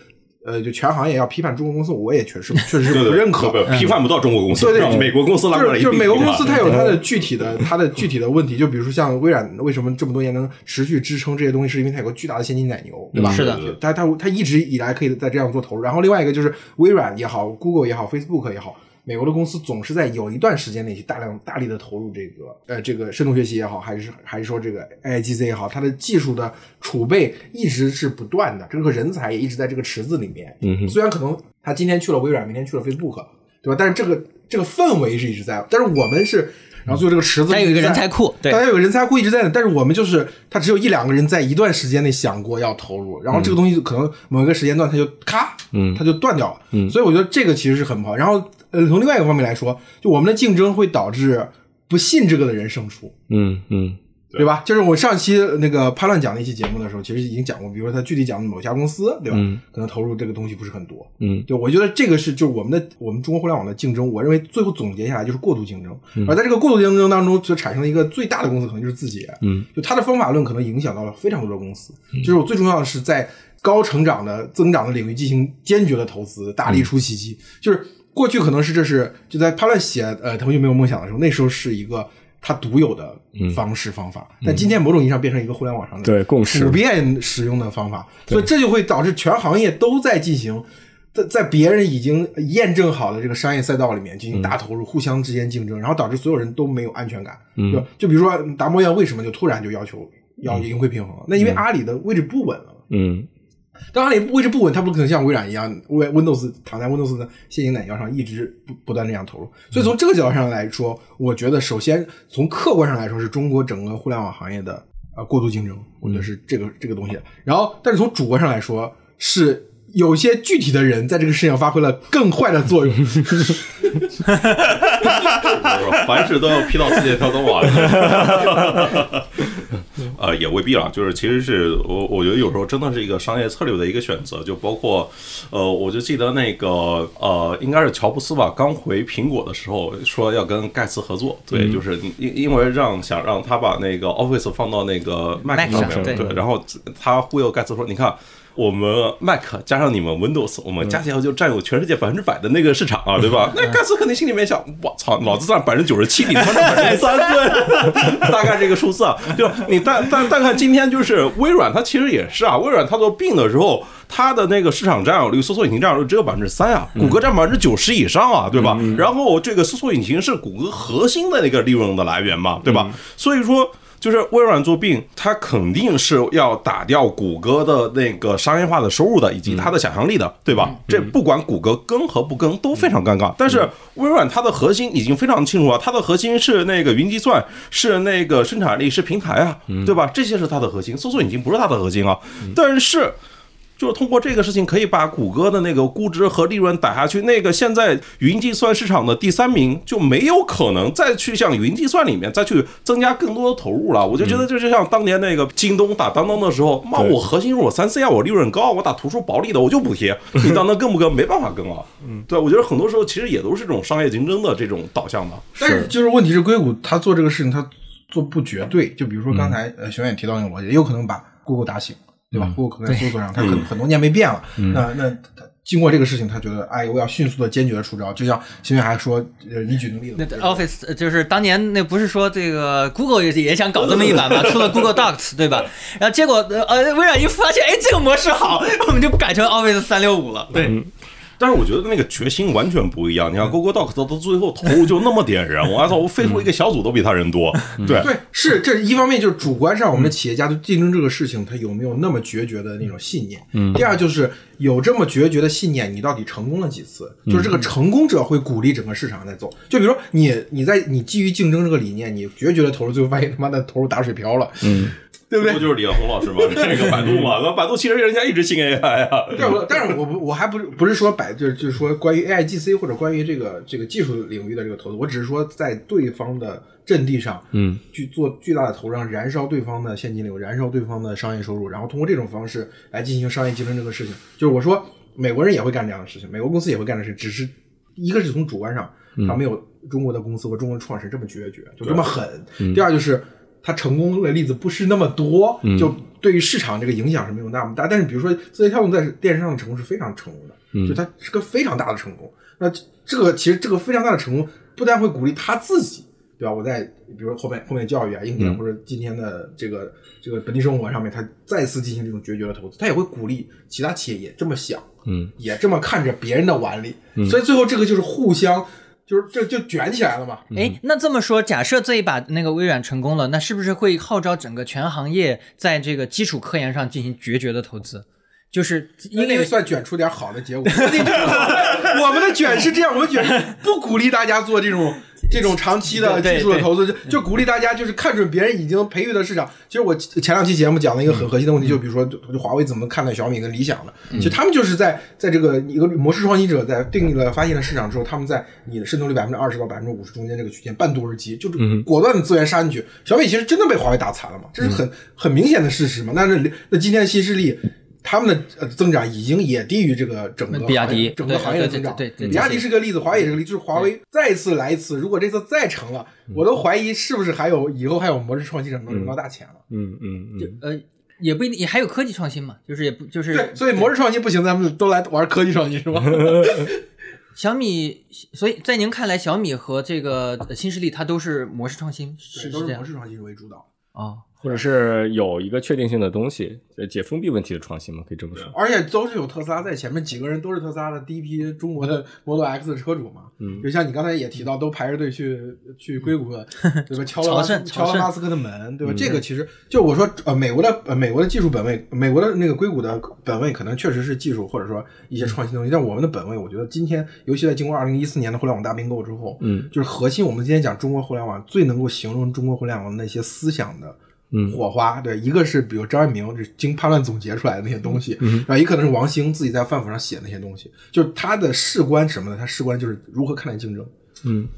呃，就全行业要批判中国公司，我也确实确实是不认可，批判不到中国公司，对对，美国公司拉过来就是美国公司，它有它的具体的它的具体的问题，就比如说像微软为什么这么多年能持续支撑这些东西，是因为它有个巨大的现金奶牛，对吧？是的，它它它一直以来可以在这样做投入，然后另外一个就是微软也好，Google 也好，Facebook 也好。美国的公司总是在有一段时间内去大量大力的投入这个呃这个深度学习也好，还是还是说这个 AI G C 也好，它的技术的储备一直是不断的，这个人才也一直在这个池子里面。嗯，虽然可能他今天去了微软，明天去了 Facebook，对吧？但是这个这个氛围是一直在。但是我们是，然后最后这个池子还有一个人才库，大家有个人才库一直在。但是我们就是他只有一两个人在一段时间内想过要投入，然后这个东西可能某一个时间段它就咔，嗯，他就断掉了。嗯，所以我觉得这个其实是很不好。然后。呃，从另外一个方面来说，就我们的竞争会导致不信这个的人胜出。嗯嗯，对吧？就是我上期那个潘乱讲那期节目的时候，其实已经讲过，比如说他具体讲某家公司，对吧？嗯，可能投入这个东西不是很多。嗯，对，我觉得这个是就是我们的我们中国互联网的竞争，我认为最后总结下来就是过度竞争。而在这个过度竞争当中，就产生了一个最大的公司，可能就是字节。嗯，就他的方法论可能影响到了非常多的公司。就是我最重要的是在高成长的增长的领域进行坚决的投资，大力出奇迹。就是。过去可能是这是就在潘乱写呃腾讯没有梦想的时候，那时候是一个他独有的方式方法，但今天某种意义上变成一个互联网上的对共识普遍使用的方法，所以这就会导致全行业都在进行在在别人已经验证好的这个商业赛道里面进行大投入，互相之间竞争，然后导致所有人都没有安全感。就就比如说达摩院为什么就突然就要求要盈亏平衡？那因为阿里的位置不稳了。嗯。当然，你位置不稳，它不可能像微软一样，Win Windows 躺在 Windows 的现行奶牛上，一直不不断这样投入。所以从这个角度上来说，我觉得首先从客观上来说，是中国整个互联网行业的呃过度竞争，我觉得是这个这个东西。然后，但是从主观上来说，是有些具体的人在这个事情上发挥了更坏的作用。凡事都要批到自己的跳动啊。呃，也未必了，就是其实是我我觉得有时候真的是一个商业策略的一个选择，就包括，呃，我就记得那个呃，应该是乔布斯吧，刚回苹果的时候说要跟盖茨合作，对，就是因因为让想让他把那个 Office 放到那个 Mac 上面，对，然后他忽悠盖茨说，你看。我们 Mac 加上你们 Windows，我们加起来就占有全世界百分之百的那个市场啊，对吧？那盖茨肯定心里面想，我操，老子占百分之九十七，你他妈占百分之三，对，大概这个数字啊。就你但但但看今天就是微软，它其实也是啊，微软它做病的时候，它的那个市场占有率，搜索引擎占有率只有百分之三啊，谷歌占百分之九十以上啊，对吧？然后这个搜索引擎是谷歌核心的那个利润的来源嘛，对吧？所以说。就是微软做病，它肯定是要打掉谷歌的那个商业化的收入的，以及它的想象力的，对吧？这不管谷歌跟和不跟都非常尴尬。但是微软它的核心已经非常清楚了，它的核心是那个云计算，是那个生产力，是平台啊，对吧？这些是它的核心，搜索引擎不是它的核心啊。但是。就是通过这个事情，可以把谷歌的那个估值和利润打下去。那个现在云计算市场的第三名就没有可能再去向云计算里面再去增加更多的投入了。我就觉得，这就像当年那个京东打当当的时候，妈，我核心是我三 C 啊，我利润高，我打图书薄利的，我就补贴。你当当更不跟？没办法跟了。嗯，对，我觉得很多时候其实也都是这种商业竞争的这种导向的。但是就是问题是，硅谷他做这个事情，他做不绝对。就比如说刚才呃熊远提到那个逻辑，也有可能把 Google 打醒。对吧？不过可能在搜索上，他可能很多年没变了。那那经过这个事情，他觉得，哎，我要迅速的、坚决的出招。就像新月还说，呃，你举个例子，那 Office 就是当年那不是说这个 Google 也也想搞这么一版嘛？出了 Google Docs，对吧？然后结果呃，微软一发现，哎，这个模式好，我们就改成 Office 三六五了。对。但是我觉得那个决心完全不一样。你看，Google Docs 到最后投入就那么点人，我操，我飞出一个小组都比他人多。对对，是这一方面就是主观上，我们的企业家对竞争这个事情，他有没有那么决绝的那种信念？嗯。第二就是有这么决绝的信念，你到底成功了几次？就是这个成功者会鼓励整个市场在走。就比如说你你在你基于竞争这个理念，你决绝的投入，最后发现他妈的投入打水漂了。嗯。对不对？不就是李彦宏老师吗？这个百度嘛，那百度其实人家一直信 AI 啊。对，我但是我不我还不是不是说百就是就是说关于 AI GC 或者关于这个这个技术领域的这个投资，我只是说在对方的阵地上，嗯，去做巨大的投入，让燃烧对方的现金流，燃烧对方的商业收入，然后通过这种方式来进行商业竞争这个事情。就是我说美国人也会干这样的事情，美国公司也会干的事，只是一个是从主观上，他没有中国的公司和中国的创始人这么决绝，就这么狠。第二就是。他成功的例子不是那么多，就对于市场这个影响是没有那么大。但是比如说字节跳动在电视上的成功是非常成功的，就它是个非常大的成功。那这个其实这个非常大的成功，不但会鼓励他自己，对吧？我在比如说后面后面教育啊、硬件或者今天的这个这个本地生活上面，他再次进行这种决绝的投资，他也会鼓励其他企业也这么想，嗯，也这么看着别人的碗里。所以最后这个就是互相。就是这就卷起来了嘛？哎，那这么说，假设这一把那个微软成功了，那是不是会号召整个全行业在这个基础科研上进行决绝的投资？就是因为算卷出点好的结果。我们的卷是这样，我们卷不鼓励大家做这种。这种长期的技术的投资，就就鼓励大家就是看准别人已经培育的市场。其实我前两期节目讲了一个很核心的问题，就比如说，就华为怎么看待小米跟理想的？其实他们就是在在这个一个模式创新者在定义了发现了市场之后，他们在你的渗透率百分之二十到百分之五十中间这个区间半渡而击，就是果断的资源杀进去。小米其实真的被华为打残了嘛？这是很很明显的事实嘛？那那那今天的新势力。他们的呃增长已经也低于这个整个比亚迪整个行业的增长。对对，比亚迪是个例子，华为也是个例子。就是华为再次来一次，如果这次再成了，我都怀疑是不是还有以后还有模式创新者能挣到大钱了。嗯嗯嗯。呃，也不一定，也还有科技创新嘛，就是也不就是对，所以模式创新不行，咱们都来玩科技创新是吧？小米，所以在您看来，小米和这个新势力它都是模式创新，是都是模式创新为主导啊。或者是有一个确定性的东西，解封闭问题的创新嘛，可以这么说。而且都是有特斯拉在前面，几个人都是特斯拉的第一批中国的 Model X 的车主嘛。嗯，就像你刚才也提到，都排着队去去硅谷，对吧？敲了敲了马斯克的门，对吧？这个其实就我说，呃，美国的呃美国的技术本位，美国的那个硅谷的本位，可能确实是技术或者说一些创新东西。但我们的本位，我觉得今天，尤其在经过二零一四年的互联网大并购之后，嗯，就是核心，我们今天讲中国互联网最能够形容中国互联网的那些思想的。嗯，火花对，一个是比如张爱明，是经叛乱总结出来的那些东西，然后也可能是王兴自己在饭谱上写那些东西，就是他的事关什么的，他事关就是如何看待竞争，嗯。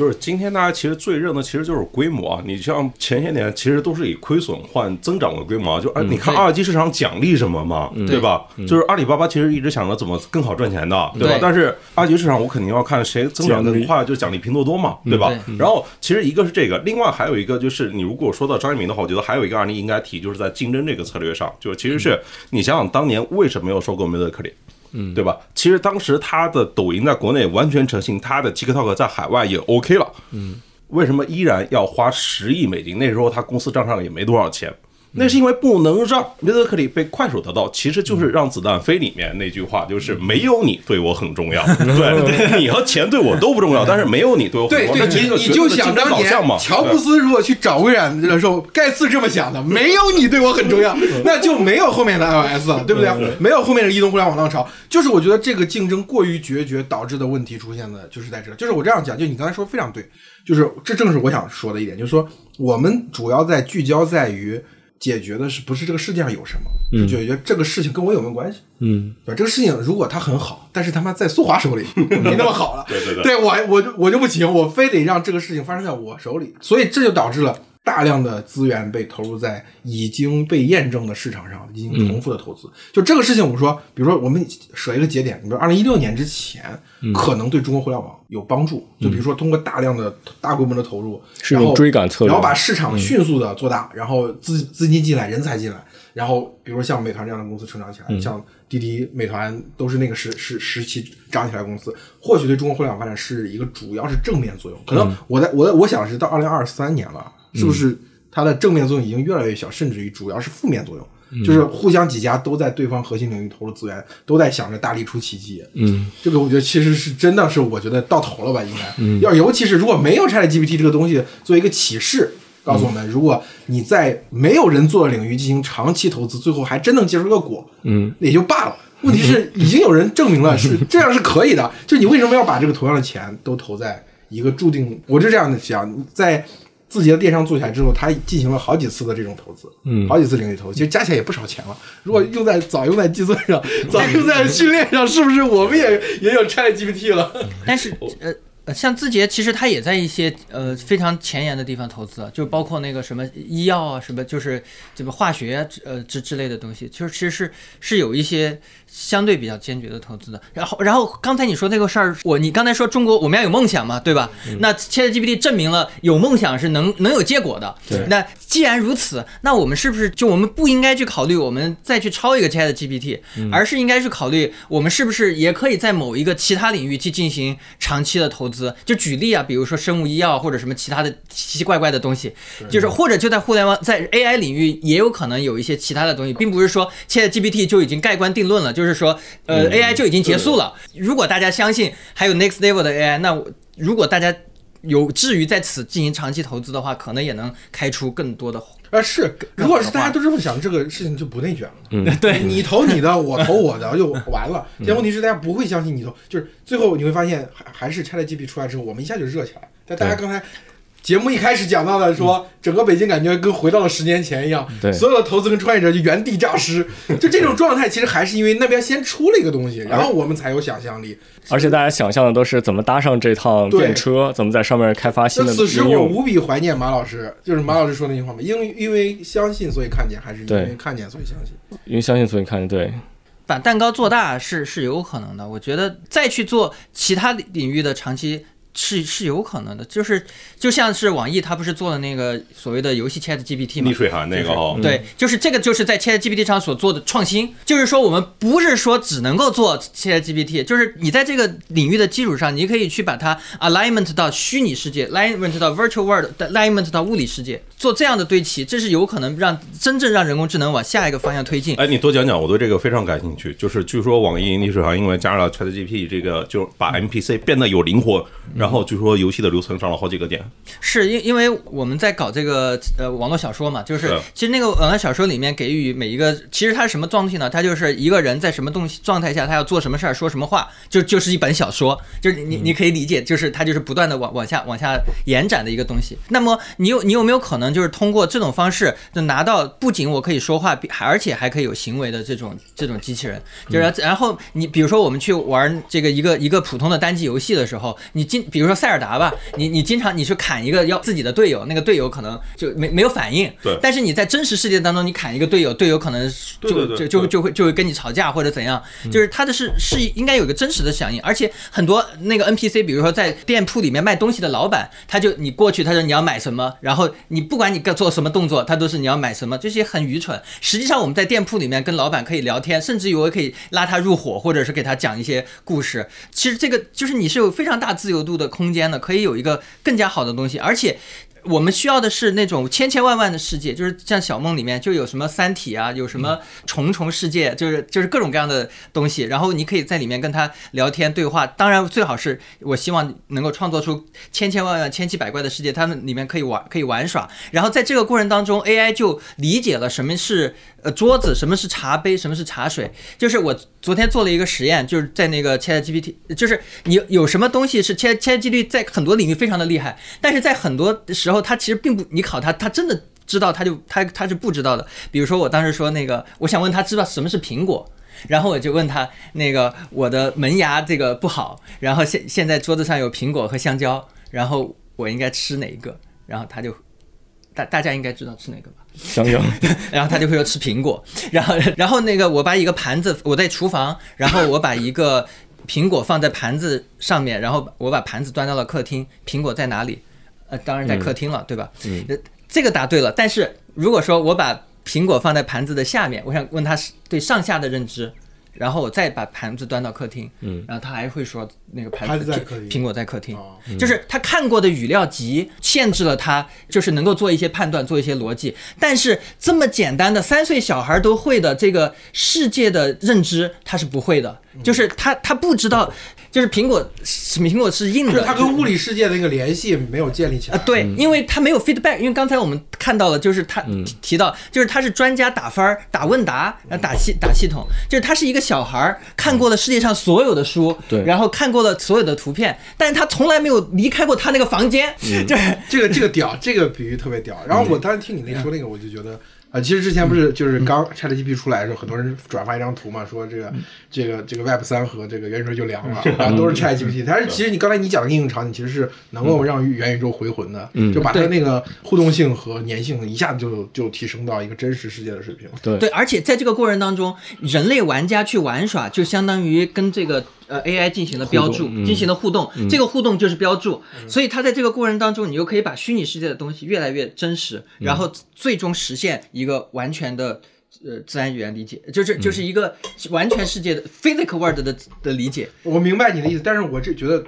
就是今天大家其实最认的其实就是规模啊，你像前些年其实都是以亏损换增长为规模啊，就哎你看二级市场奖励什么嘛，对吧？就是阿里巴巴其实一直想着怎么更好赚钱的，对吧？但是二级市场我肯定要看谁增长更快，就奖励拼多多嘛，对吧？然后其实一个是这个，另外还有一个就是你如果说到张一鸣的话，我觉得还有一个案例应该提，就是在竞争这个策略上，就是其实是你想想当年为什么没有收购梅德克里？嗯，对吧？其实当时他的抖音在国内完全成型，他的 TikTok 在海外也 OK 了。嗯，为什么依然要花十亿美金？那时候他公司账上也没多少钱。那是因为不能让梅德克里被快手得到，其实就是让子弹飞里面那句话，就是没有你对我很重要，对，你和钱对我都不重要，但是没有你对我对对，你你就想当年乔布斯如果去找微软的时候，盖茨这么想的，没有你对我很重要，那就没有后面的 iOS 了，对不对？没有后面的移动互联网浪潮，就是我觉得这个竞争过于决绝导致的问题出现的，就是在这，就是我这样讲，就你刚才说非常对，就是这正是我想说的一点，就是说我们主要在聚焦在于。解决的是不是这个世界上有什么？是解决这个事情跟我有没有关系？嗯，对这个事情如果它很好，但是他妈在苏华手里 没那么好了。对对对，对我我就我就不行，我非得让这个事情发生在我手里。所以这就导致了大量的资源被投入在已经被验证的市场上进行重复的投资。就这个事情，我们说，比如说我们设一个节点，比如二零一六年之前，可能对中国互联网有帮助。就比如说通过大量的大规模的投入，然后追赶策略，然后把市场迅速的做大，然后资资金进来，人才进来，然后比如说像美团这样的公司成长起来，像滴滴、美团都是那个时时时期涨起来公司，或许对中国互联网发展是一个主要是正面作用。可能我在我的我想是到二零二三年了，是不是它的正面作用已经越来越小，甚至于主要是负面作用？就是互相几家都在对方核心领域投入资源，都在想着大力出奇迹。嗯，这个我觉得其实是真的是我觉得到头了吧，应该。嗯，要尤其是如果没有 ChatGPT 这个东西作为一个启示，告诉我们，如果你在没有人做的领域进行长期投资，最后还真能结出个果，嗯，也就罢了。问题是已经有人证明了是这样是可以的，就你为什么要把这个同样的钱都投在一个注定？我是这样的想，在。字节的电商做起来之后，他进行了好几次的这种投资，嗯，好几次领域投资，其实加起来也不少钱了。如果用在早用在计算上，早用在训练上，是不是我们也也有 Chat GPT 了？但是呃像字节，其实它也在一些呃非常前沿的地方投资，就包括那个什么医药啊，什么就是这个化学呃之之类的东西，就是其实是是有一些相对比较坚决的投资的。然后然后刚才你说那个事儿，我你刚才说中国我们要有梦想嘛，对吧？那 ChatGPT 证明了有梦想是能能有结果的。对。那既然如此，那我们是不是就我们不应该去考虑我们再去抄一个 ChatGPT，而是应该去考虑我们是不是也可以在某一个其他领域去进行长期的投资？就举例啊，比如说生物医药或者什么其他的奇奇怪怪的东西，就是或者就在互联网在 AI 领域也有可能有一些其他的东西，并不是说 ChatGPT 就已经盖棺定论了，就是说呃 AI 就已经结束了。如果大家相信还有 Next Level 的 AI，那如果大家有至于在此进行长期投资的话，可能也能开出更多的。啊，是，如果是大家都这么想，这个事情就不内卷了。嗯，对你投你的，我投我的，就完了。但问题是，大家不会相信你投，就是最后你会发现，还还是 ChatGPT 出来之后，我们一下就热起来。但大家刚才。节目一开始讲到的说，整个北京感觉跟回到了十年前一样，对，所有的投资跟创业者就原地诈尸，就这种状态，其实还是因为那边先出了一个东西，然后我们才有想象力。而且大家想象的都是怎么搭上这趟电车，怎么在上面开发新的此时我无比怀念马老师，就是马老师说那句话嘛，因为因为相信所以看见，还是因为看见所以相信？因为相信所以看见，对。把蛋糕做大是是有可能的，我觉得再去做其他领域的长期。是是有可能的，就是就像是网易，它不是做了那个所谓的游戏 Chat GPT 吗？逆水寒那个哦，对，就是这个就是在 Chat GPT 上所做的创新，就是说我们不是说只能够做 Chat GPT，就是你在这个领域的基础上，你可以去把它 alignment 到虚拟世界，alignment 到 virtual world，alignment 到物理世界，做这样的对齐，这是有可能让真正让人工智能往下一个方向推进。哎，你多讲讲，我对这个非常感兴趣。就是据说网易历史上因为加入了 Chat GPT 这个，就把 NPC 变得有灵活。然后据说游戏的流程上了好几个点，是因因为我们在搞这个呃网络小说嘛，就是其实那个网络小说里面给予每一个，其实它是什么状态呢？它就是一个人在什么东西状态下，他要做什么事儿，说什么话，就就是一本小说，就是你你可以理解，就是它就是不断的往往下往下延展的一个东西。那么你有你有没有可能就是通过这种方式就拿到不仅我可以说话，还而且还可以有行为的这种这种机器人？就是然后你比如说我们去玩这个一个一个普通的单机游戏的时候，你经比如说塞尔达吧，你你经常你去砍一个要自己的队友，那个队友可能就没没有反应。对。但是你在真实世界当中，你砍一个队友，队友可能就就就就会就会跟你吵架或者怎样。就是他的是是应该有一个真实的响应，而且很多那个 NPC，比如说在店铺里面卖东西的老板，他就你过去，他说你要买什么，然后你不不管你该做什么动作，他都是你要买什么，这些很愚蠢。实际上我们在店铺里面跟老板可以聊天，甚至于我可以拉他入伙，或者是给他讲一些故事。其实这个就是你是有非常大自由度的空间的。可以有一个更加好的东西，而且。我们需要的是那种千千万万的世界，就是像小梦里面就有什么三体啊，有什么重重世界，就是就是各种各样的东西。然后你可以在里面跟他聊天对话。当然，最好是我希望能够创作出千千万万、千奇百怪的世界，他们里面可以玩可以玩耍。然后在这个过程当中，AI 就理解了什么是呃桌子，什么是茶杯，什么是茶水。就是我昨天做了一个实验，就是在那个 ChatGPT，就是你有什么东西是 ChatChatGPT 在很多领域非常的厉害，但是在很多时。候它其实并不，你考他，他真的知道，他就他他是不知道的。比如说我当时说那个，我想问他知道什么是苹果，然后我就问他那个我的门牙这个不好，然后现现在桌子上有苹果和香蕉，然后我应该吃哪一个？然后他就大大家应该知道吃哪个吧？香蕉。然后他就会说吃苹果。然后然后那个我把一个盘子我在厨房，然后我把一个苹果放在盘子上面，然后我把盘子端到了客厅，苹果在哪里？呃，当然在客厅了，对吧？嗯，这个答对了。但是如果说我把苹果放在盘子的下面，我想问他是对上下的认知，然后我再把盘子端到客厅，嗯，然后他还会说那个盘子在客厅，苹果在客厅，就是他看过的语料集限制了他，就是能够做一些判断，做一些逻辑。但是这么简单的三岁小孩都会的这个世界的认知，他是不会的，就是他他不知道。就是苹果，苹果是硬的，就是它跟物理世界的那个联系没有建立起来啊。对，因为它没有 feedback。因为刚才我们看到了，就是他提到，就是他是专家打分儿、打问答、打系打系统，就是他是一个小孩儿看过了世界上所有的书，对，然后看过了所有的图片，但是他从来没有离开过他那个房间。就是这个这个屌，这个比喻特别屌。然后我当时听你那说那个，我就觉得。啊，其实之前不是就是刚 ChatGPT 出来的时候，很多人转发一张图嘛，说这个这个这个 Web 三和这个元宇宙就凉了，啊，都是 ChatGPT。但是其实你刚才你讲的应用场景，其实是能够让元宇宙回魂的，就把它那个互动性和粘性一下子就就提升到一个真实世界的水平。对。对，而且在这个过程当中，人类玩家去玩耍，就相当于跟这个呃 AI 进行了标注，进行了互动，这个互动就是标注。所以它在这个过程当中，你就可以把虚拟世界的东西越来越真实，然后最终实现一个完全的。呃，自然语言理解就是就是一个完全世界的 physical world 的的理解。我明白你的意思，但是我这觉得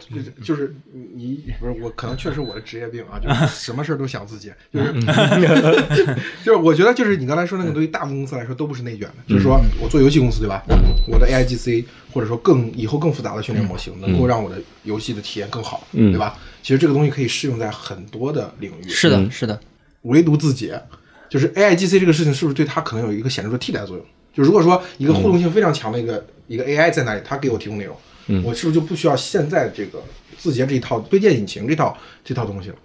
就是你不是我，可能确实我的职业病啊，就是 什么事儿都想自己，就是 就是我觉得就是你刚才说那个对于大部分公司来说都不是内卷的，就是说我做游戏公司对吧？我的 AIGC 或者说更以后更复杂的训练模型能够让我的游戏的体验更好，对吧？其实这个东西可以适用在很多的领域。是的，是的，唯独字节。就是 A I G C 这个事情是不是对它可能有一个显著的替代作用？就如果说一个互动性非常强的一个一个 A I 在那里，它给我提供内容，我是不是就不需要现在这个字节这一套推荐引擎这套这套东西了？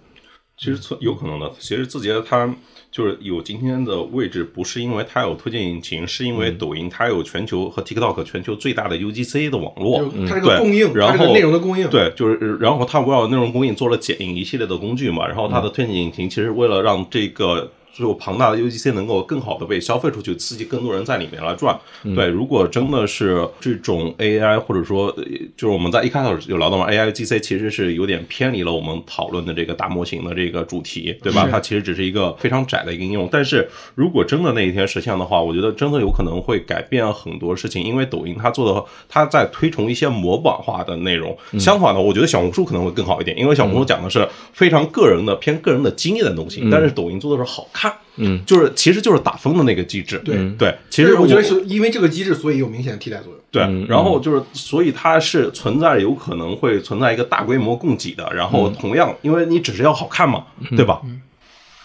其实存有可能的。其实字节它就是有今天的位置，不是因为它有推荐引擎，是因为抖音它有全球和 TikTok 全球最大的 U G C 的网络，它这个供应，然后内容的供应，对，就是然后它围绕内容供应做了剪映一系列的工具嘛，然后它的推荐引擎其实为了让这个。就庞大的 UGC 能够更好的被消费出去，刺激更多人在里面来赚。对，如果真的是这种 AI，或者说就是我们在一开始有聊到嘛，AIGC 其实是有点偏离了我们讨论的这个大模型的这个主题，对吧？它其实只是一个非常窄的一个应用。但是如果真的那一天实现的话，我觉得真的有可能会改变很多事情，因为抖音它做的，它在推崇一些模板化的内容。相反的，我觉得小红书可能会更好一点，因为小红书讲的是非常个人的、偏个人的经验的东西，但是抖音做的是好看。嗯，就是其实就是打风的那个机制，对。对，其实我觉得是因为这个机制，所以有明显的替代作用。对，然后就是所以它是存在有可能会存在一个大规模供给的，然后同样，因为你只是要好看嘛，对吧？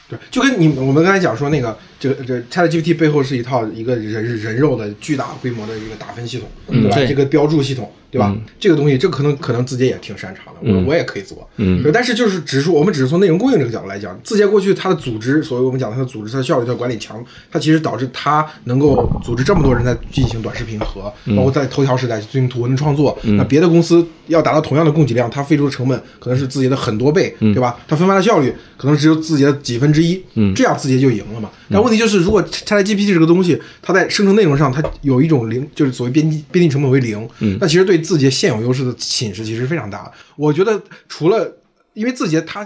对，就跟你我们刚才讲说那个，这个这 ChatGPT 背后是一套一个人人肉的巨大规模的一个打分系统，对吧？这个标注系统。对吧？这个东西，这个可能可能字节也挺擅长的，我我也可以做。嗯，但是就是只是我们只是从内容供应这个角度来讲，字节过去它的组织，所谓我们讲它的组织，它的效率、它的管理强，它其实导致它能够组织这么多人在进行短视频和包括在头条时代进行图文的创作。那别的公司要达到同样的供给量，它付出的成本可能是字节的很多倍，对吧？它分发的效率可能只有字节的几分之一，这样字节就赢了嘛。但问题就是，如果 ChatGPT 这个东西，它在生成内容上，它有一种零，就是所谓边边际成本为零，嗯那其实对字节现有优势的侵蚀其实非常大。我觉得除了因为字节它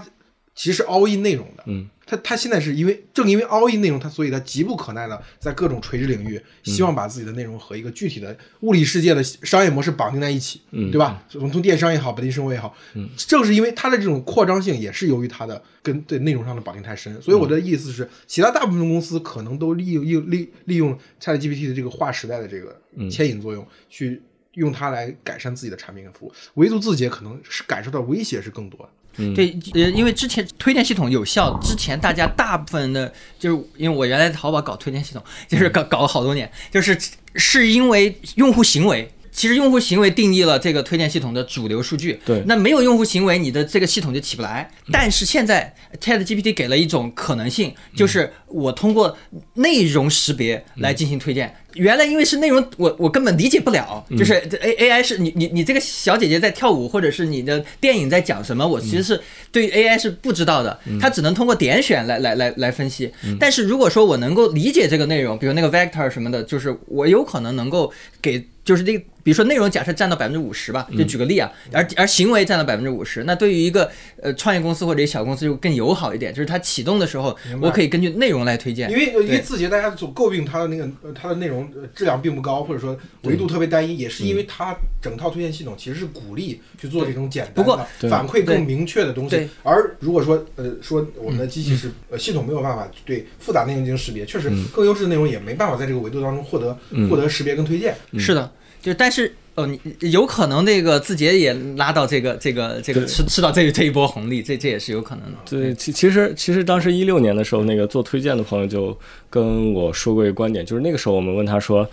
其实是 all in 内容的，嗯。他他现在是因为正因为 all in 内容，他所以他急不可耐的在各种垂直领域，希望把自己的内容和一个具体的物理世界的商业模式绑定在一起，嗯对吧？从从电商也好，本地生活也好，正是因为它的这种扩张性，也是由于它的跟对内容上的绑定太深。所以我的意思是，其他大部分公司可能都利用利利利用 ChatGPT 的这个划时代的这个牵引作用，去用它来改善自己的产品跟服务，唯独字节可能是感受到威胁是更多的。对，呃，因为之前推荐系统有效，之前大家大部分的，就是因为我原来淘宝搞推荐系统，就是搞搞了好多年，就是是因为用户行为。其实用户行为定义了这个推荐系统的主流数据。对，那没有用户行为，你的这个系统就起不来。但是现在 ChatGPT 给了一种可能性，就是我通过内容识别来进行推荐。原来因为是内容，我我根本理解不了，就是 A A I 是你你你这个小姐姐在跳舞，或者是你的电影在讲什么，我其实是对 A I 是不知道的，它只能通过点选来来来来分析。但是如果说我能够理解这个内容，比如那个 vector 什么的，就是我有可能能够给。就是这个，比如说内容假设占到百分之五十吧，就举个例啊，而而行为占到百分之五十，那对于一个呃创业公司或者一小公司就更友好一点，就是它启动的时候，我可以根据内容来推荐。因为因为字节大家总诟病它的那个它的内容质量并不高，或者说维度特别单一，也是因为它整套推荐系统其实是鼓励去做这种简单的反馈更明确的东西。而如果说呃说我们的机器是呃系统没有办法对复杂内容进行识别，确实更优质的内容也没办法在这个维度当中获得获得识别跟推荐。是的。就但是哦，你有可能那个字节也拉到这个这个这个吃吃到这这一波红利，这这也是有可能的。对，其其实其实当时一六年的时候，那个做推荐的朋友就跟我说过一个观点，就是那个时候我们问他说，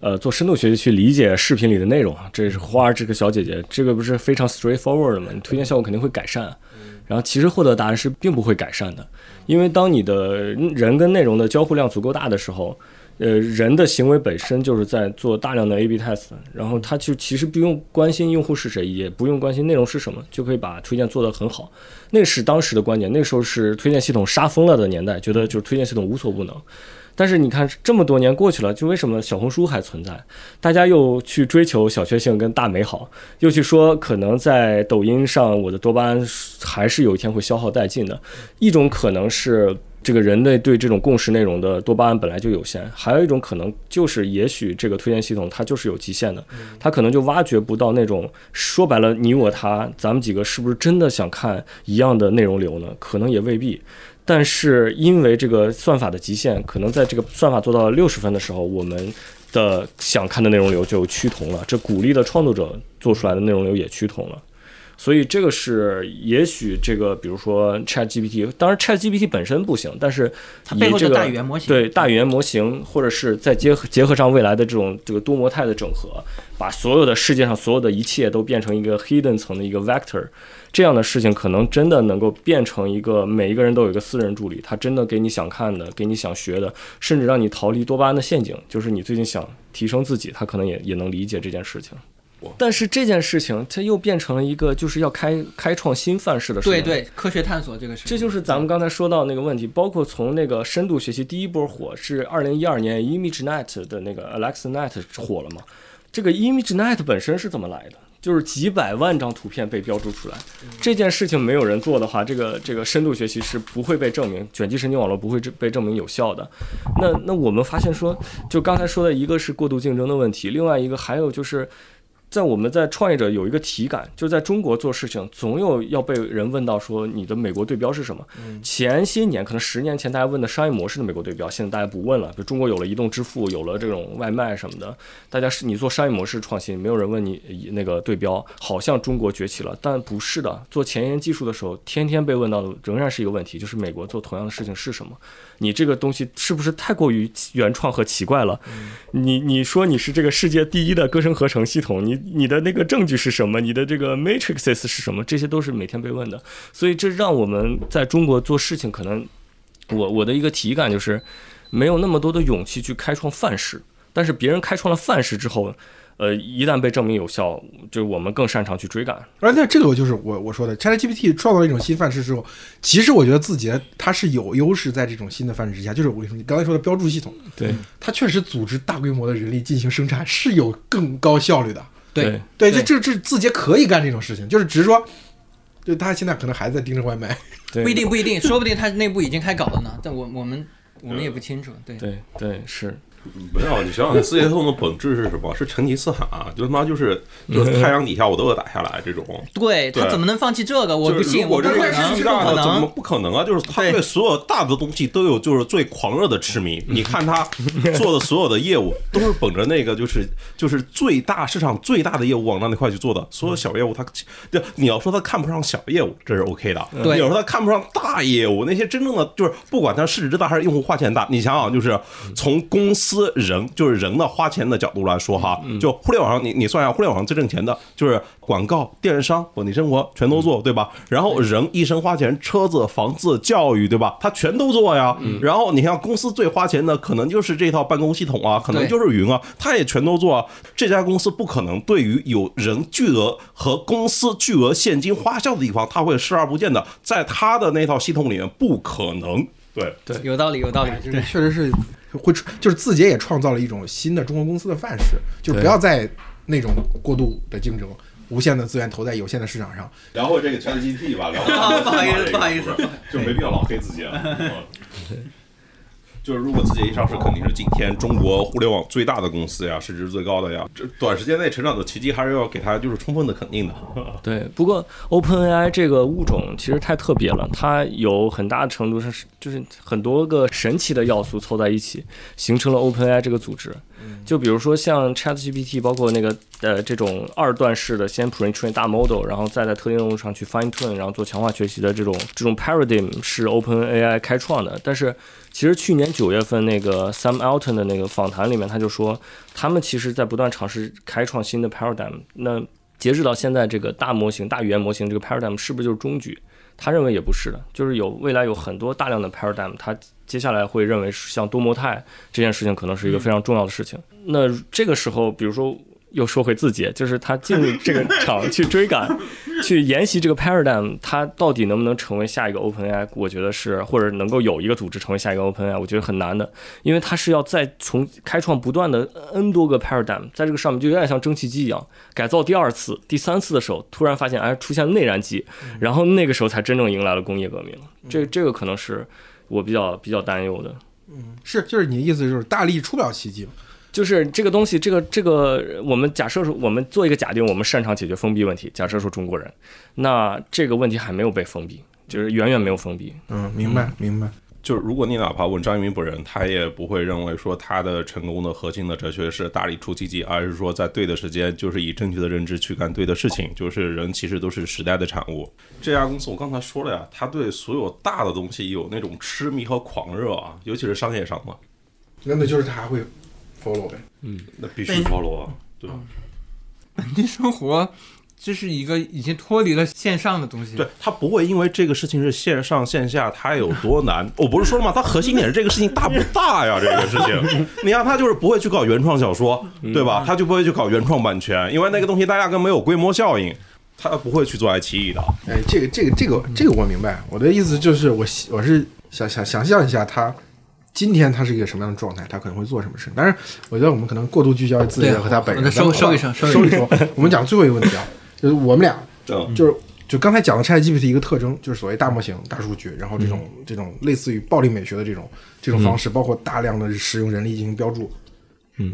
呃，做深度学习去理解视频里的内容啊，这是花儿这个小姐姐，这个不是非常 straightforward 的吗？你推荐效果肯定会改善。然后其实获得答案是并不会改善的，因为当你的人跟内容的交互量足够大的时候。呃，人的行为本身就是在做大量的 A/B test，然后他就其实不用关心用户是谁，也不用关心内容是什么，就可以把推荐做得很好。那是当时的观点，那时候是推荐系统杀疯了的年代，觉得就是推荐系统无所不能。但是你看这么多年过去了，就为什么小红书还存在？大家又去追求小确幸跟大美好，又去说可能在抖音上我的多巴胺还是有一天会消耗殆尽的。一种可能是。这个人类对这种共识内容的多巴胺本来就有限，还有一种可能就是，也许这个推荐系统它就是有极限的，它可能就挖掘不到那种说白了，你我他，咱们几个是不是真的想看一样的内容流呢？可能也未必。但是因为这个算法的极限，可能在这个算法做到六十分的时候，我们的想看的内容流就趋同了，这鼓励的创作者做出来的内容流也趋同了。所以这个是，也许这个，比如说 Chat GPT，当然 Chat GPT 本身不行，但是它背后的大语言模型，对大语言模型，或者是再结合结合上未来的这种这个多模态的整合，把所有的世界上所有的一切都变成一个 hidden 层的一个 vector，这样的事情可能真的能够变成一个每一个人都有一个私人助理，他真的给你想看的，给你想学的，甚至让你逃离多巴胺的陷阱，就是你最近想提升自己，他可能也也能理解这件事情。但是这件事情，它又变成了一个就是要开开创新范式的事情。对对，科学探索这个是。这就是咱们刚才说到那个问题，包括从那个深度学习第一波火是二零一二年 ImageNet 的那个 AlexaNet 火了嘛？这个 ImageNet 本身是怎么来的？就是几百万张图片被标注出来，这件事情没有人做的话，这个这个深度学习是不会被证明，卷积神经网络不会被证明有效的。那那我们发现说，就刚才说的一个是过度竞争的问题，另外一个还有就是。在我们在创业者有一个体感，就在中国做事情，总有要被人问到说你的美国对标是什么？前些年可能十年前大家问的商业模式的美国对标，现在大家不问了。就中国有了移动支付，有了这种外卖什么的，大家是你做商业模式创新，没有人问你那个对标，好像中国崛起了，但不是的。做前沿技术的时候，天天被问到的仍然是一个问题，就是美国做同样的事情是什么？你这个东西是不是太过于原创和奇怪了？你你说你是这个世界第一的歌声合成系统，你你的那个证据是什么？你的这个 matrices 是什么？这些都是每天被问的。所以这让我们在中国做事情，可能我我的一个体感就是没有那么多的勇气去开创范式。但是别人开创了范式之后。呃，一旦被证明有效，就是我们更擅长去追赶。而那这个就是我我说的，ChatGPT 创造了一种新范式之后，其实我觉得字节它是有优势在这种新的范式之下。就是我跟你说，你刚才说的标注系统，对，它确实组织大规模的人力进行生产是有更高效率的。对对，这这这字节可以干这种事情，就是只是说，就他现在可能还在盯着外卖，不一定不一定，说不定他内部已经开搞了呢。但我我们我们也不清楚。对对对，是。没有，你想想，字节跳动的本质是什么？是成吉思汗啊！就他妈就是就是太阳底下我都要打下来这种。对他怎么能放弃这个？我不信，我这是巨大的怎么不可能啊？就是他对所有大的东西都有就是最狂热的痴迷。你看他做的所有的业务 都是本着那个就是就是最大市场最大的业务往那那块去做的。所有小业务他就你要说他看不上小业务，这是 OK 的。对，你要说他看不上大业务，那些真正的就是不管他市值大还是用户花钱大，你想想就是从公司。司人就是人的花钱的角度来说哈，就互联网上你你算一下，互联网上最挣钱的就是广告、电商、本地生活全都做，对吧？然后人一生花钱，车子、房子、教育，对吧？他全都做呀。然后你像公司最花钱的，可能就是这套办公系统啊，可能就是云啊，他也全都做啊。这家公司不可能对于有人巨额和公司巨额现金花销的地方，他会视而不见的，在他的那套系统里面不可能。对对，有道理，有道理，对，确实是。会就是字节也创造了一种新的中国公司的范式，就不要再那种过度的竞争、无限的资源投在有限的市场上。然后这个 ChatGPT 吧，聊 不好意思，不好意思，就没必要老黑字节了。就是如果字节一上市，肯定是今天中国互联网最大的公司呀，市值最高的呀。这短时间内成长的奇迹，还是要给它就是充分的肯定的。对，不过 OpenAI 这个物种其实太特别了，它有很大程度上是就是很多个神奇的要素凑在一起，形成了 OpenAI 这个组织。就比如说像 ChatGPT，包括那个呃这种二段式的，先 pre-train 大 model，然后再在特定任务上去 fine tune，然后做强化学习的这种这种 paradigm 是 OpenAI 开创的。但是其实去年九月份那个 Sam Altman 的那个访谈里面，他就说他们其实在不断尝试开创新的 paradigm。那截止到现在，这个大模型、大语言模型这个 paradigm 是不是就是终局？他认为也不是的，就是有未来有很多大量的 paradigm，他接下来会认为像多模态这件事情可能是一个非常重要的事情。那这个时候，比如说。又说回自己，就是他进入这个场去追赶，去沿袭这个 paradigm，他到底能不能成为下一个 OpenAI？我觉得是，或者能够有一个组织成为下一个 OpenAI，我觉得很难的，因为他是要再从开创不断的 N 多个 paradigm，在这个上面就有点像蒸汽机一样，改造第二次、第三次的时候，突然发现哎出现内燃机，然后那个时候才真正迎来了工业革命。这这个可能是我比较比较担忧的。嗯，是，就是你的意思就是大力出不了奇迹嘛？就是这个东西，这个这个，我们假设说，我们做一个假定，我们擅长解决封闭问题。假设说中国人，那这个问题还没有被封闭，就是远远没有封闭。嗯，明白，明白。就是如果你哪怕问张一鸣本人，他也不会认为说他的成功的核心的哲学是大力出奇迹，而是说在对的时间，就是以正确的认知去干对的事情。就是人其实都是时代的产物。这家公司我刚才说了呀，他对所有大的东西有那种痴迷和狂热啊，尤其是商业上嘛。那那就是他还会。Follow 呗，嗯，那必须 follow 啊，对吧？本地生活就是一个已经脱离了线上的东西，对他不会因为这个事情是线上线下，它有多难？我不是说了吗？它核心点是这个事情大不大呀？这个事情，你看他就是不会去搞原创小说，对吧？他就不会去搞原创版权，因为那个东西大压根没有规模效应，他不会去做爱奇艺的。哎，这个这个这个这个我明白，我的意思就是我我是想想想象一下他。今天他是一个什么样的状态？他可能会做什么事？但是我觉得我们可能过度聚焦于自己和他本人。收收一声，收一收。我们讲最后一个问题啊，就是我们俩，就是就刚才讲的 ChatGPT 一个特征，就是所谓大模型、大数据，然后这种这种类似于暴力美学的这种这种方式，包括大量的使用人力进行标注。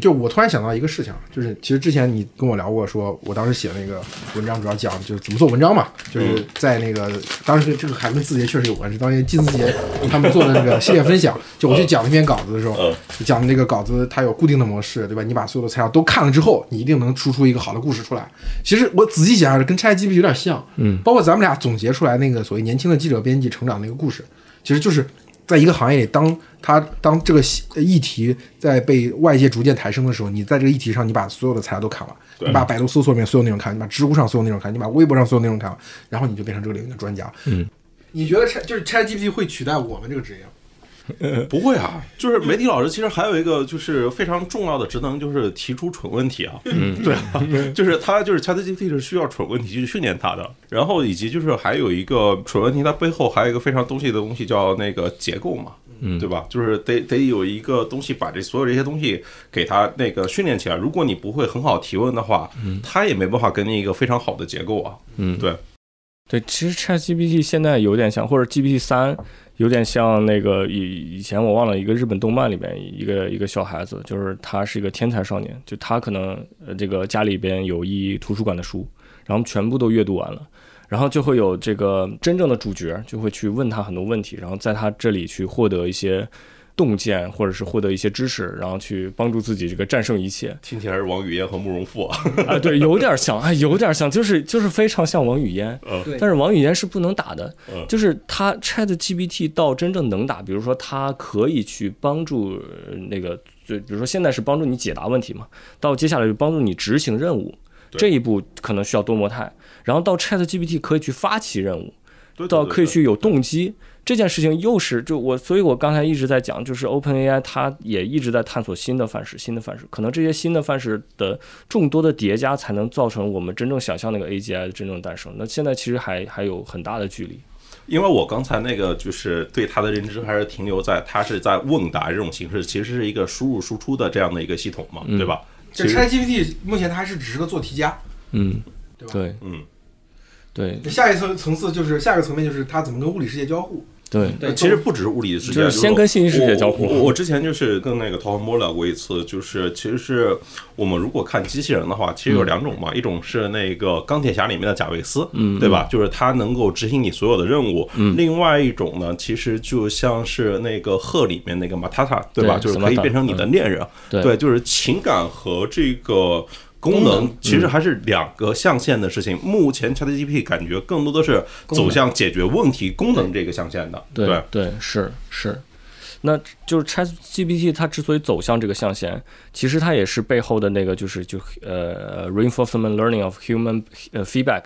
就我突然想到一个事情，就是其实之前你跟我聊过，说我当时写那个文章主要讲就是怎么做文章嘛，就是在那个当时这个还跟字节确实有关，系当年金字节他们做的那个系列分享，就我去讲那篇稿子的时候，讲的那个稿子它有固定的模式，对吧？你把所有的材料都看了之后，你一定能输出一个好的故事出来。其实我仔细想想，跟 ChatGPT 有点像，嗯，包括咱们俩总结出来那个所谓年轻的记者编辑成长那个故事，其实就是。在一个行业里，当他当这个议题在被外界逐渐抬升的时候，你在这个议题上，你把所有的材料都看了，你把百度搜索里面所有内容看，你把知乎上所有内容看，你把微博上所有内容看了，然后你就变成这个领域的专家。嗯，你觉得 Chat 就是 ChatGPT 会取代我们这个职业？不会啊，就是媒体老师其实还有一个就是非常重要的职能，就是提出蠢问题啊。嗯，对啊，就是他就是 ChatGPT 是需要蠢问题去训练他的，然后以及就是还有一个蠢问题，它背后还有一个非常东西的东西叫那个结构嘛，嗯，对吧？就是得得有一个东西把这所有这些东西给他那个训练起来。如果你不会很好提问的话，他也没办法给你一个非常好的结构啊。嗯，对，对，其实 ChatGPT 现在有点像，或者 GPT 三。有点像那个以以前我忘了一个日本动漫里边一个一个小孩子，就是他是一个天才少年，就他可能呃这个家里边有一图书馆的书，然后全部都阅读完了，然后就会有这个真正的主角就会去问他很多问题，然后在他这里去获得一些。洞见，或者是获得一些知识，然后去帮助自己这个战胜一切。听起来是王语嫣和慕容复啊？啊，对，有点像，哎，有点像，就是就是非常像王语嫣。嗯，但是王语嫣是不能打的，就是他 Chat GPT 到真正能打，比如说他可以去帮助那个，就比如说现在是帮助你解答问题嘛，到接下来就帮助你执行任务，这一步可能需要多模态，然后到 Chat GPT 可以去发起任务，到可以去有动机。这件事情又是就我，所以我刚才一直在讲，就是 OpenAI 它也一直在探索新的范式，新的范式，可能这些新的范式的众多的叠加，才能造成我们真正想象那个 AGI 的真正诞生。那现在其实还还有很大的距离。因为我刚才那个就是对它的认知还是停留在它是在问答这种形式，其实是一个输入输出的这样的一个系统嘛，对吧？这 ChatGPT 目前它还是只是个做题家，嗯，对吧？对，嗯，对。下一层层次就是下一个层面就是它怎么跟物理世界交互。对，其实不只是物理世界，就是先跟信息世界交互。我之前就是跟那个陶文波聊过一次，就是其实是我们如果看机器人的话，其实有两种嘛，一种是那个钢铁侠里面的贾维斯，嗯，对吧？就是他能够执行你所有的任务。另外一种呢，其实就像是那个鹤里面那个马塔塔，对吧？就是可以变成你的恋人。对，就是情感和这个。功能其实还是两个象限的事情。目前 ChatGPT 感觉更多的是走向解决问题功能这个象限的。对对是是，那就是 ChatGPT 它之所以走向这个象限，其实它也是背后的那个就是就呃 reinforcement learning of human 呃 feedback。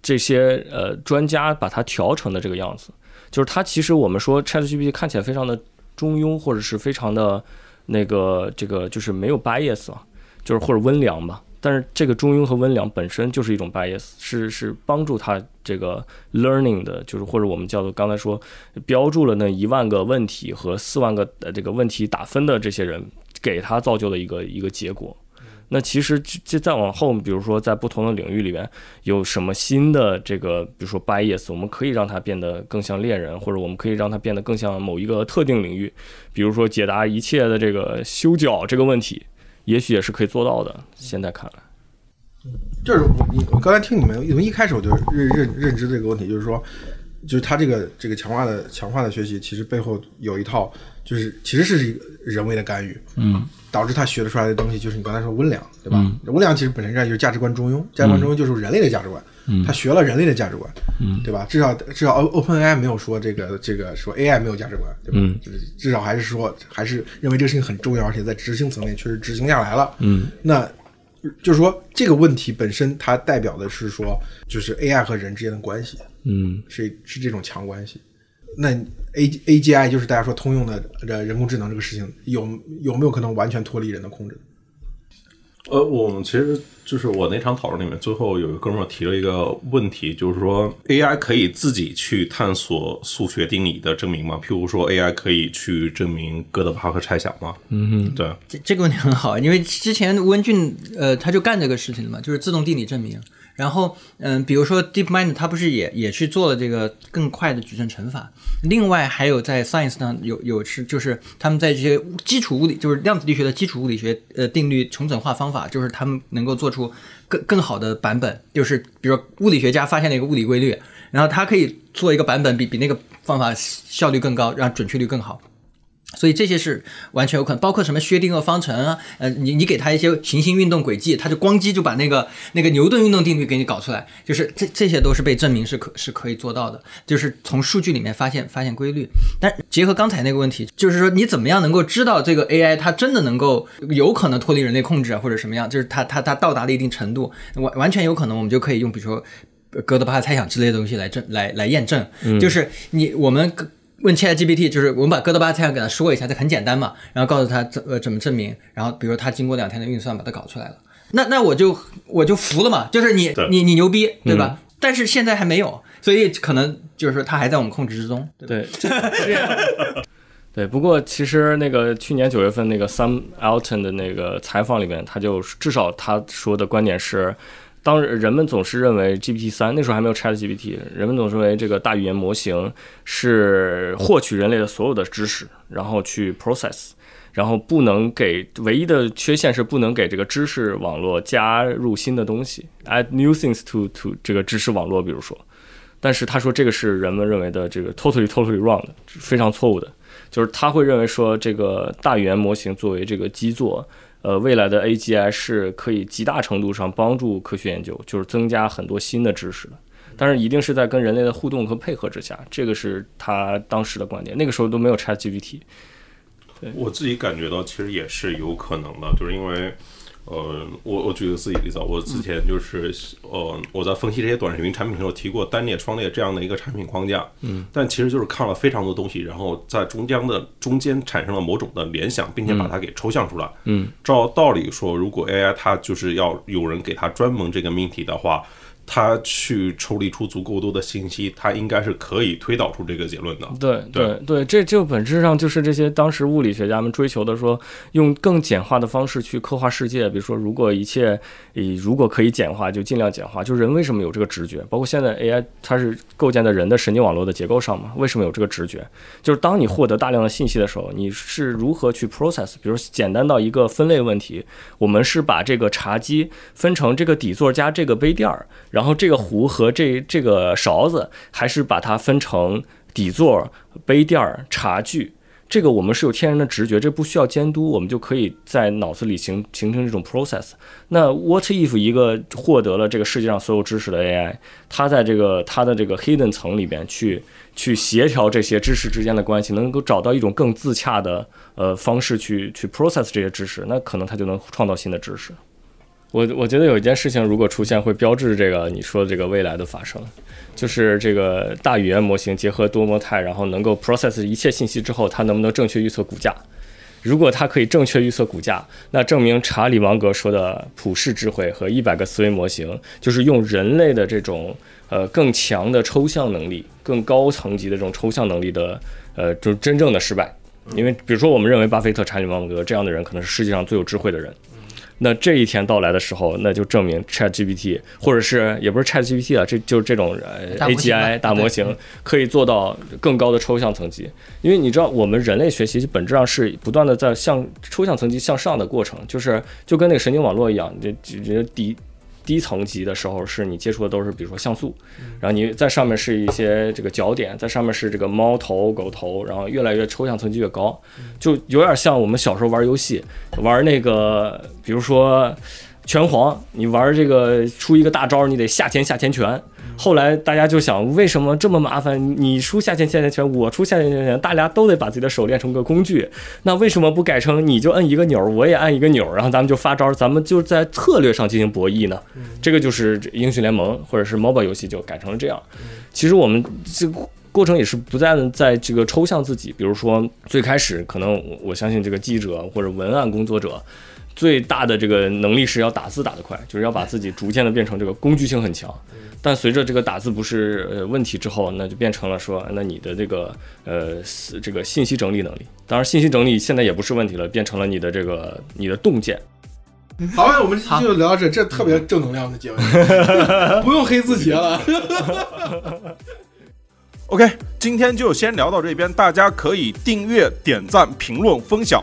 这些呃专家把它调成的这个样子。就是它其实我们说 ChatGPT 看起来非常的中庸，或者是非常的那个这个就是没有 bias 啊，就是或者温良吧。但是这个中庸和温良本身就是一种 bias，是是帮助他这个 learning 的，就是或者我们叫做刚才说标注了那一万个问题和四万个呃这个问题打分的这些人给他造就的一个一个结果。那其实这再往后，比如说在不同的领域里边有什么新的这个，比如说 bias，我们可以让它变得更像猎人，或者我们可以让它变得更像某一个特定领域，比如说解答一切的这个修脚这个问题。也许也是可以做到的。现在看来，就是我你我刚才听你们，从一开始我就认认认知这个问题，就是说，就是他这个这个强化的强化的学习，其实背后有一套，就是其实是一个人为的干预，嗯，导致他学得出来的东西，就是你刚才说温良，对吧？温良其实本身上就是价值观中庸，价值观中庸就是人类的价值观。他学了人类的价值观，嗯，对吧？至少至少 Open AI 没有说这个这个说 AI 没有价值观，对吧？嗯，就是至少还是说还是认为这个事情很重要，而且在执行层面确实执行下来了。嗯，那就是说这个问题本身它代表的是说，就是 AI 和人之间的关系，嗯，是是这种强关系。那 A AGI 就是大家说通用的人工智能这个事情，有有没有可能完全脱离人的控制？呃，我们其实就是我那场讨论里面，最后有一个哥们儿提了一个问题，就是说 AI 可以自己去探索数学定理的证明吗？譬如说 AI 可以去证明哥德巴赫猜想吗？嗯哼，对，这这个问题很好，因为之前吴文俊呃他就干这个事情的嘛，就是自动定理证明。然后，嗯，比如说 DeepMind，它不是也也去做了这个更快的矩阵乘法。另外，还有在 Science 上有有是就是他们在这些基础物理，就是量子力学的基础物理学呃定律重整化方法，就是他们能够做出更更好的版本。就是比如说物理学家发现了一个物理规律，然后他可以做一个版本比比那个方法效率更高，让准确率更好。所以这些是完全有可能，包括什么薛定谔方程啊，呃，你你给他一些行星运动轨迹，他就咣叽就把那个那个牛顿运动定律给你搞出来，就是这这些都是被证明是可是可以做到的，就是从数据里面发现发现规律。但结合刚才那个问题，就是说你怎么样能够知道这个 AI 它真的能够有可能脱离人类控制啊，或者什么样，就是它它它到达了一定程度，完完全有可能我们就可以用比如说哥德巴赫猜想之类的东西来证来来验证，就是你我们。问 ChatGPT，就是我们把哥德巴猜想给他说一下，这很简单嘛，然后告诉他怎呃怎么证明，然后比如他经过两天的运算把它搞出来了，那那我就我就服了嘛，就是你你你牛逼对吧？但是现在还没有，所以可能就是说他还在我们控制之中。对，对。不过其实那个去年九月份那个 Sam Altman 的那个采访里面，他就至少他说的观点是。当人们总是认为 GPT 三那时候还没有 Chat GPT，人们总是认为这个大语言模型是获取人类的所有的知识，然后去 process，然后不能给唯一的缺陷是不能给这个知识网络加入新的东西，add new things to to 这个知识网络，比如说，但是他说这个是人们认为的这个 totally totally wrong 的，非常错误的，就是他会认为说这个大语言模型作为这个基座。呃，未来的 AGI 是可以极大程度上帮助科学研究，就是增加很多新的知识的。但是一定是在跟人类的互动和配合之下，这个是他当时的观点。那个时候都没有 ChatGPT。对我自己感觉到其实也是有可能的，就是因为。呃，我我举个自己例子，我之前就是呃，我在分析这些短视频产品的时候提过单列、双列这样的一个产品框架，嗯，但其实就是看了非常多东西，然后在中间的中间产生了某种的联想，并且把它给抽象出来，嗯，照道理说，如果 AI 它就是要有人给它专门这个命题的话。他去抽离出足够多的信息，他应该是可以推导出这个结论的。对对对，这就本质上就是这些当时物理学家们追求的，说用更简化的方式去刻画世界。比如说，如果一切以如果可以简化，就尽量简化。就人为什么有这个直觉？包括现在 AI，它是构建在人的神经网络的结构上嘛？为什么有这个直觉？就是当你获得大量的信息的时候，你是如何去 process？比如简单到一个分类问题，我们是把这个茶几分成这个底座加这个杯垫儿。然后这个壶和这这个勺子，还是把它分成底座、杯垫、茶具。这个我们是有天然的直觉，这不需要监督，我们就可以在脑子里形形成这种 process。那 what if 一个获得了这个世界上所有知识的 AI，它在这个它的这个 hidden 层里边去去协调这些知识之间的关系，能够找到一种更自洽的呃方式去去 process 这些知识，那可能它就能创造新的知识。我我觉得有一件事情如果出现，会标志这个你说的这个未来的发生，就是这个大语言模型结合多模态，然后能够 process 一切信息之后，它能不能正确预测股价？如果它可以正确预测股价，那证明查理芒格说的普世智慧和一百个思维模型，就是用人类的这种呃更强的抽象能力、更高层级的这种抽象能力的呃，就是真正的失败。因为比如说，我们认为巴菲特、查理芒格这样的人可能是世界上最有智慧的人。那这一天到来的时候，那就证明 Chat GPT 或者是也不是 Chat GPT 啊，这就是这种呃 AGI 大模型可以做到更高的抽象层级。因为你知道，我们人类学习本质上是不断的在向抽象层级向上的过程，就是就跟那个神经网络一样，这这低低层级的时候是你接触的都是比如说像素，然后你在上面是一些这个角点，在上面是这个猫头狗头，然后越来越抽象层级越高，就有点像我们小时候玩游戏，玩那个比如说拳皇，你玩这个出一个大招，你得下前下前拳。后来大家就想，为什么这么麻烦？你出下线下前拳，我出下线下前拳，大家都得把自己的手练成个工具。那为什么不改成你就摁一个钮，我也按一个钮，然后咱们就发招，咱们就在策略上进行博弈呢？这个就是英雄联盟或者是 MOBA 游戏就改成了这样。其实我们这过程也是不断的在这个抽象自己。比如说最开始可能我相信这个记者或者文案工作者。最大的这个能力是要打字打得快，就是要把自己逐渐的变成这个工具性很强。但随着这个打字不是呃问题之后，那就变成了说，那你的这个呃这个信息整理能力，当然信息整理现在也不是问题了，变成了你的这个你的洞见。好，我们就聊到这，这特别正能量的结尾，不用黑字节了。OK，今天就先聊到这边，大家可以订阅、点赞、评论、分享。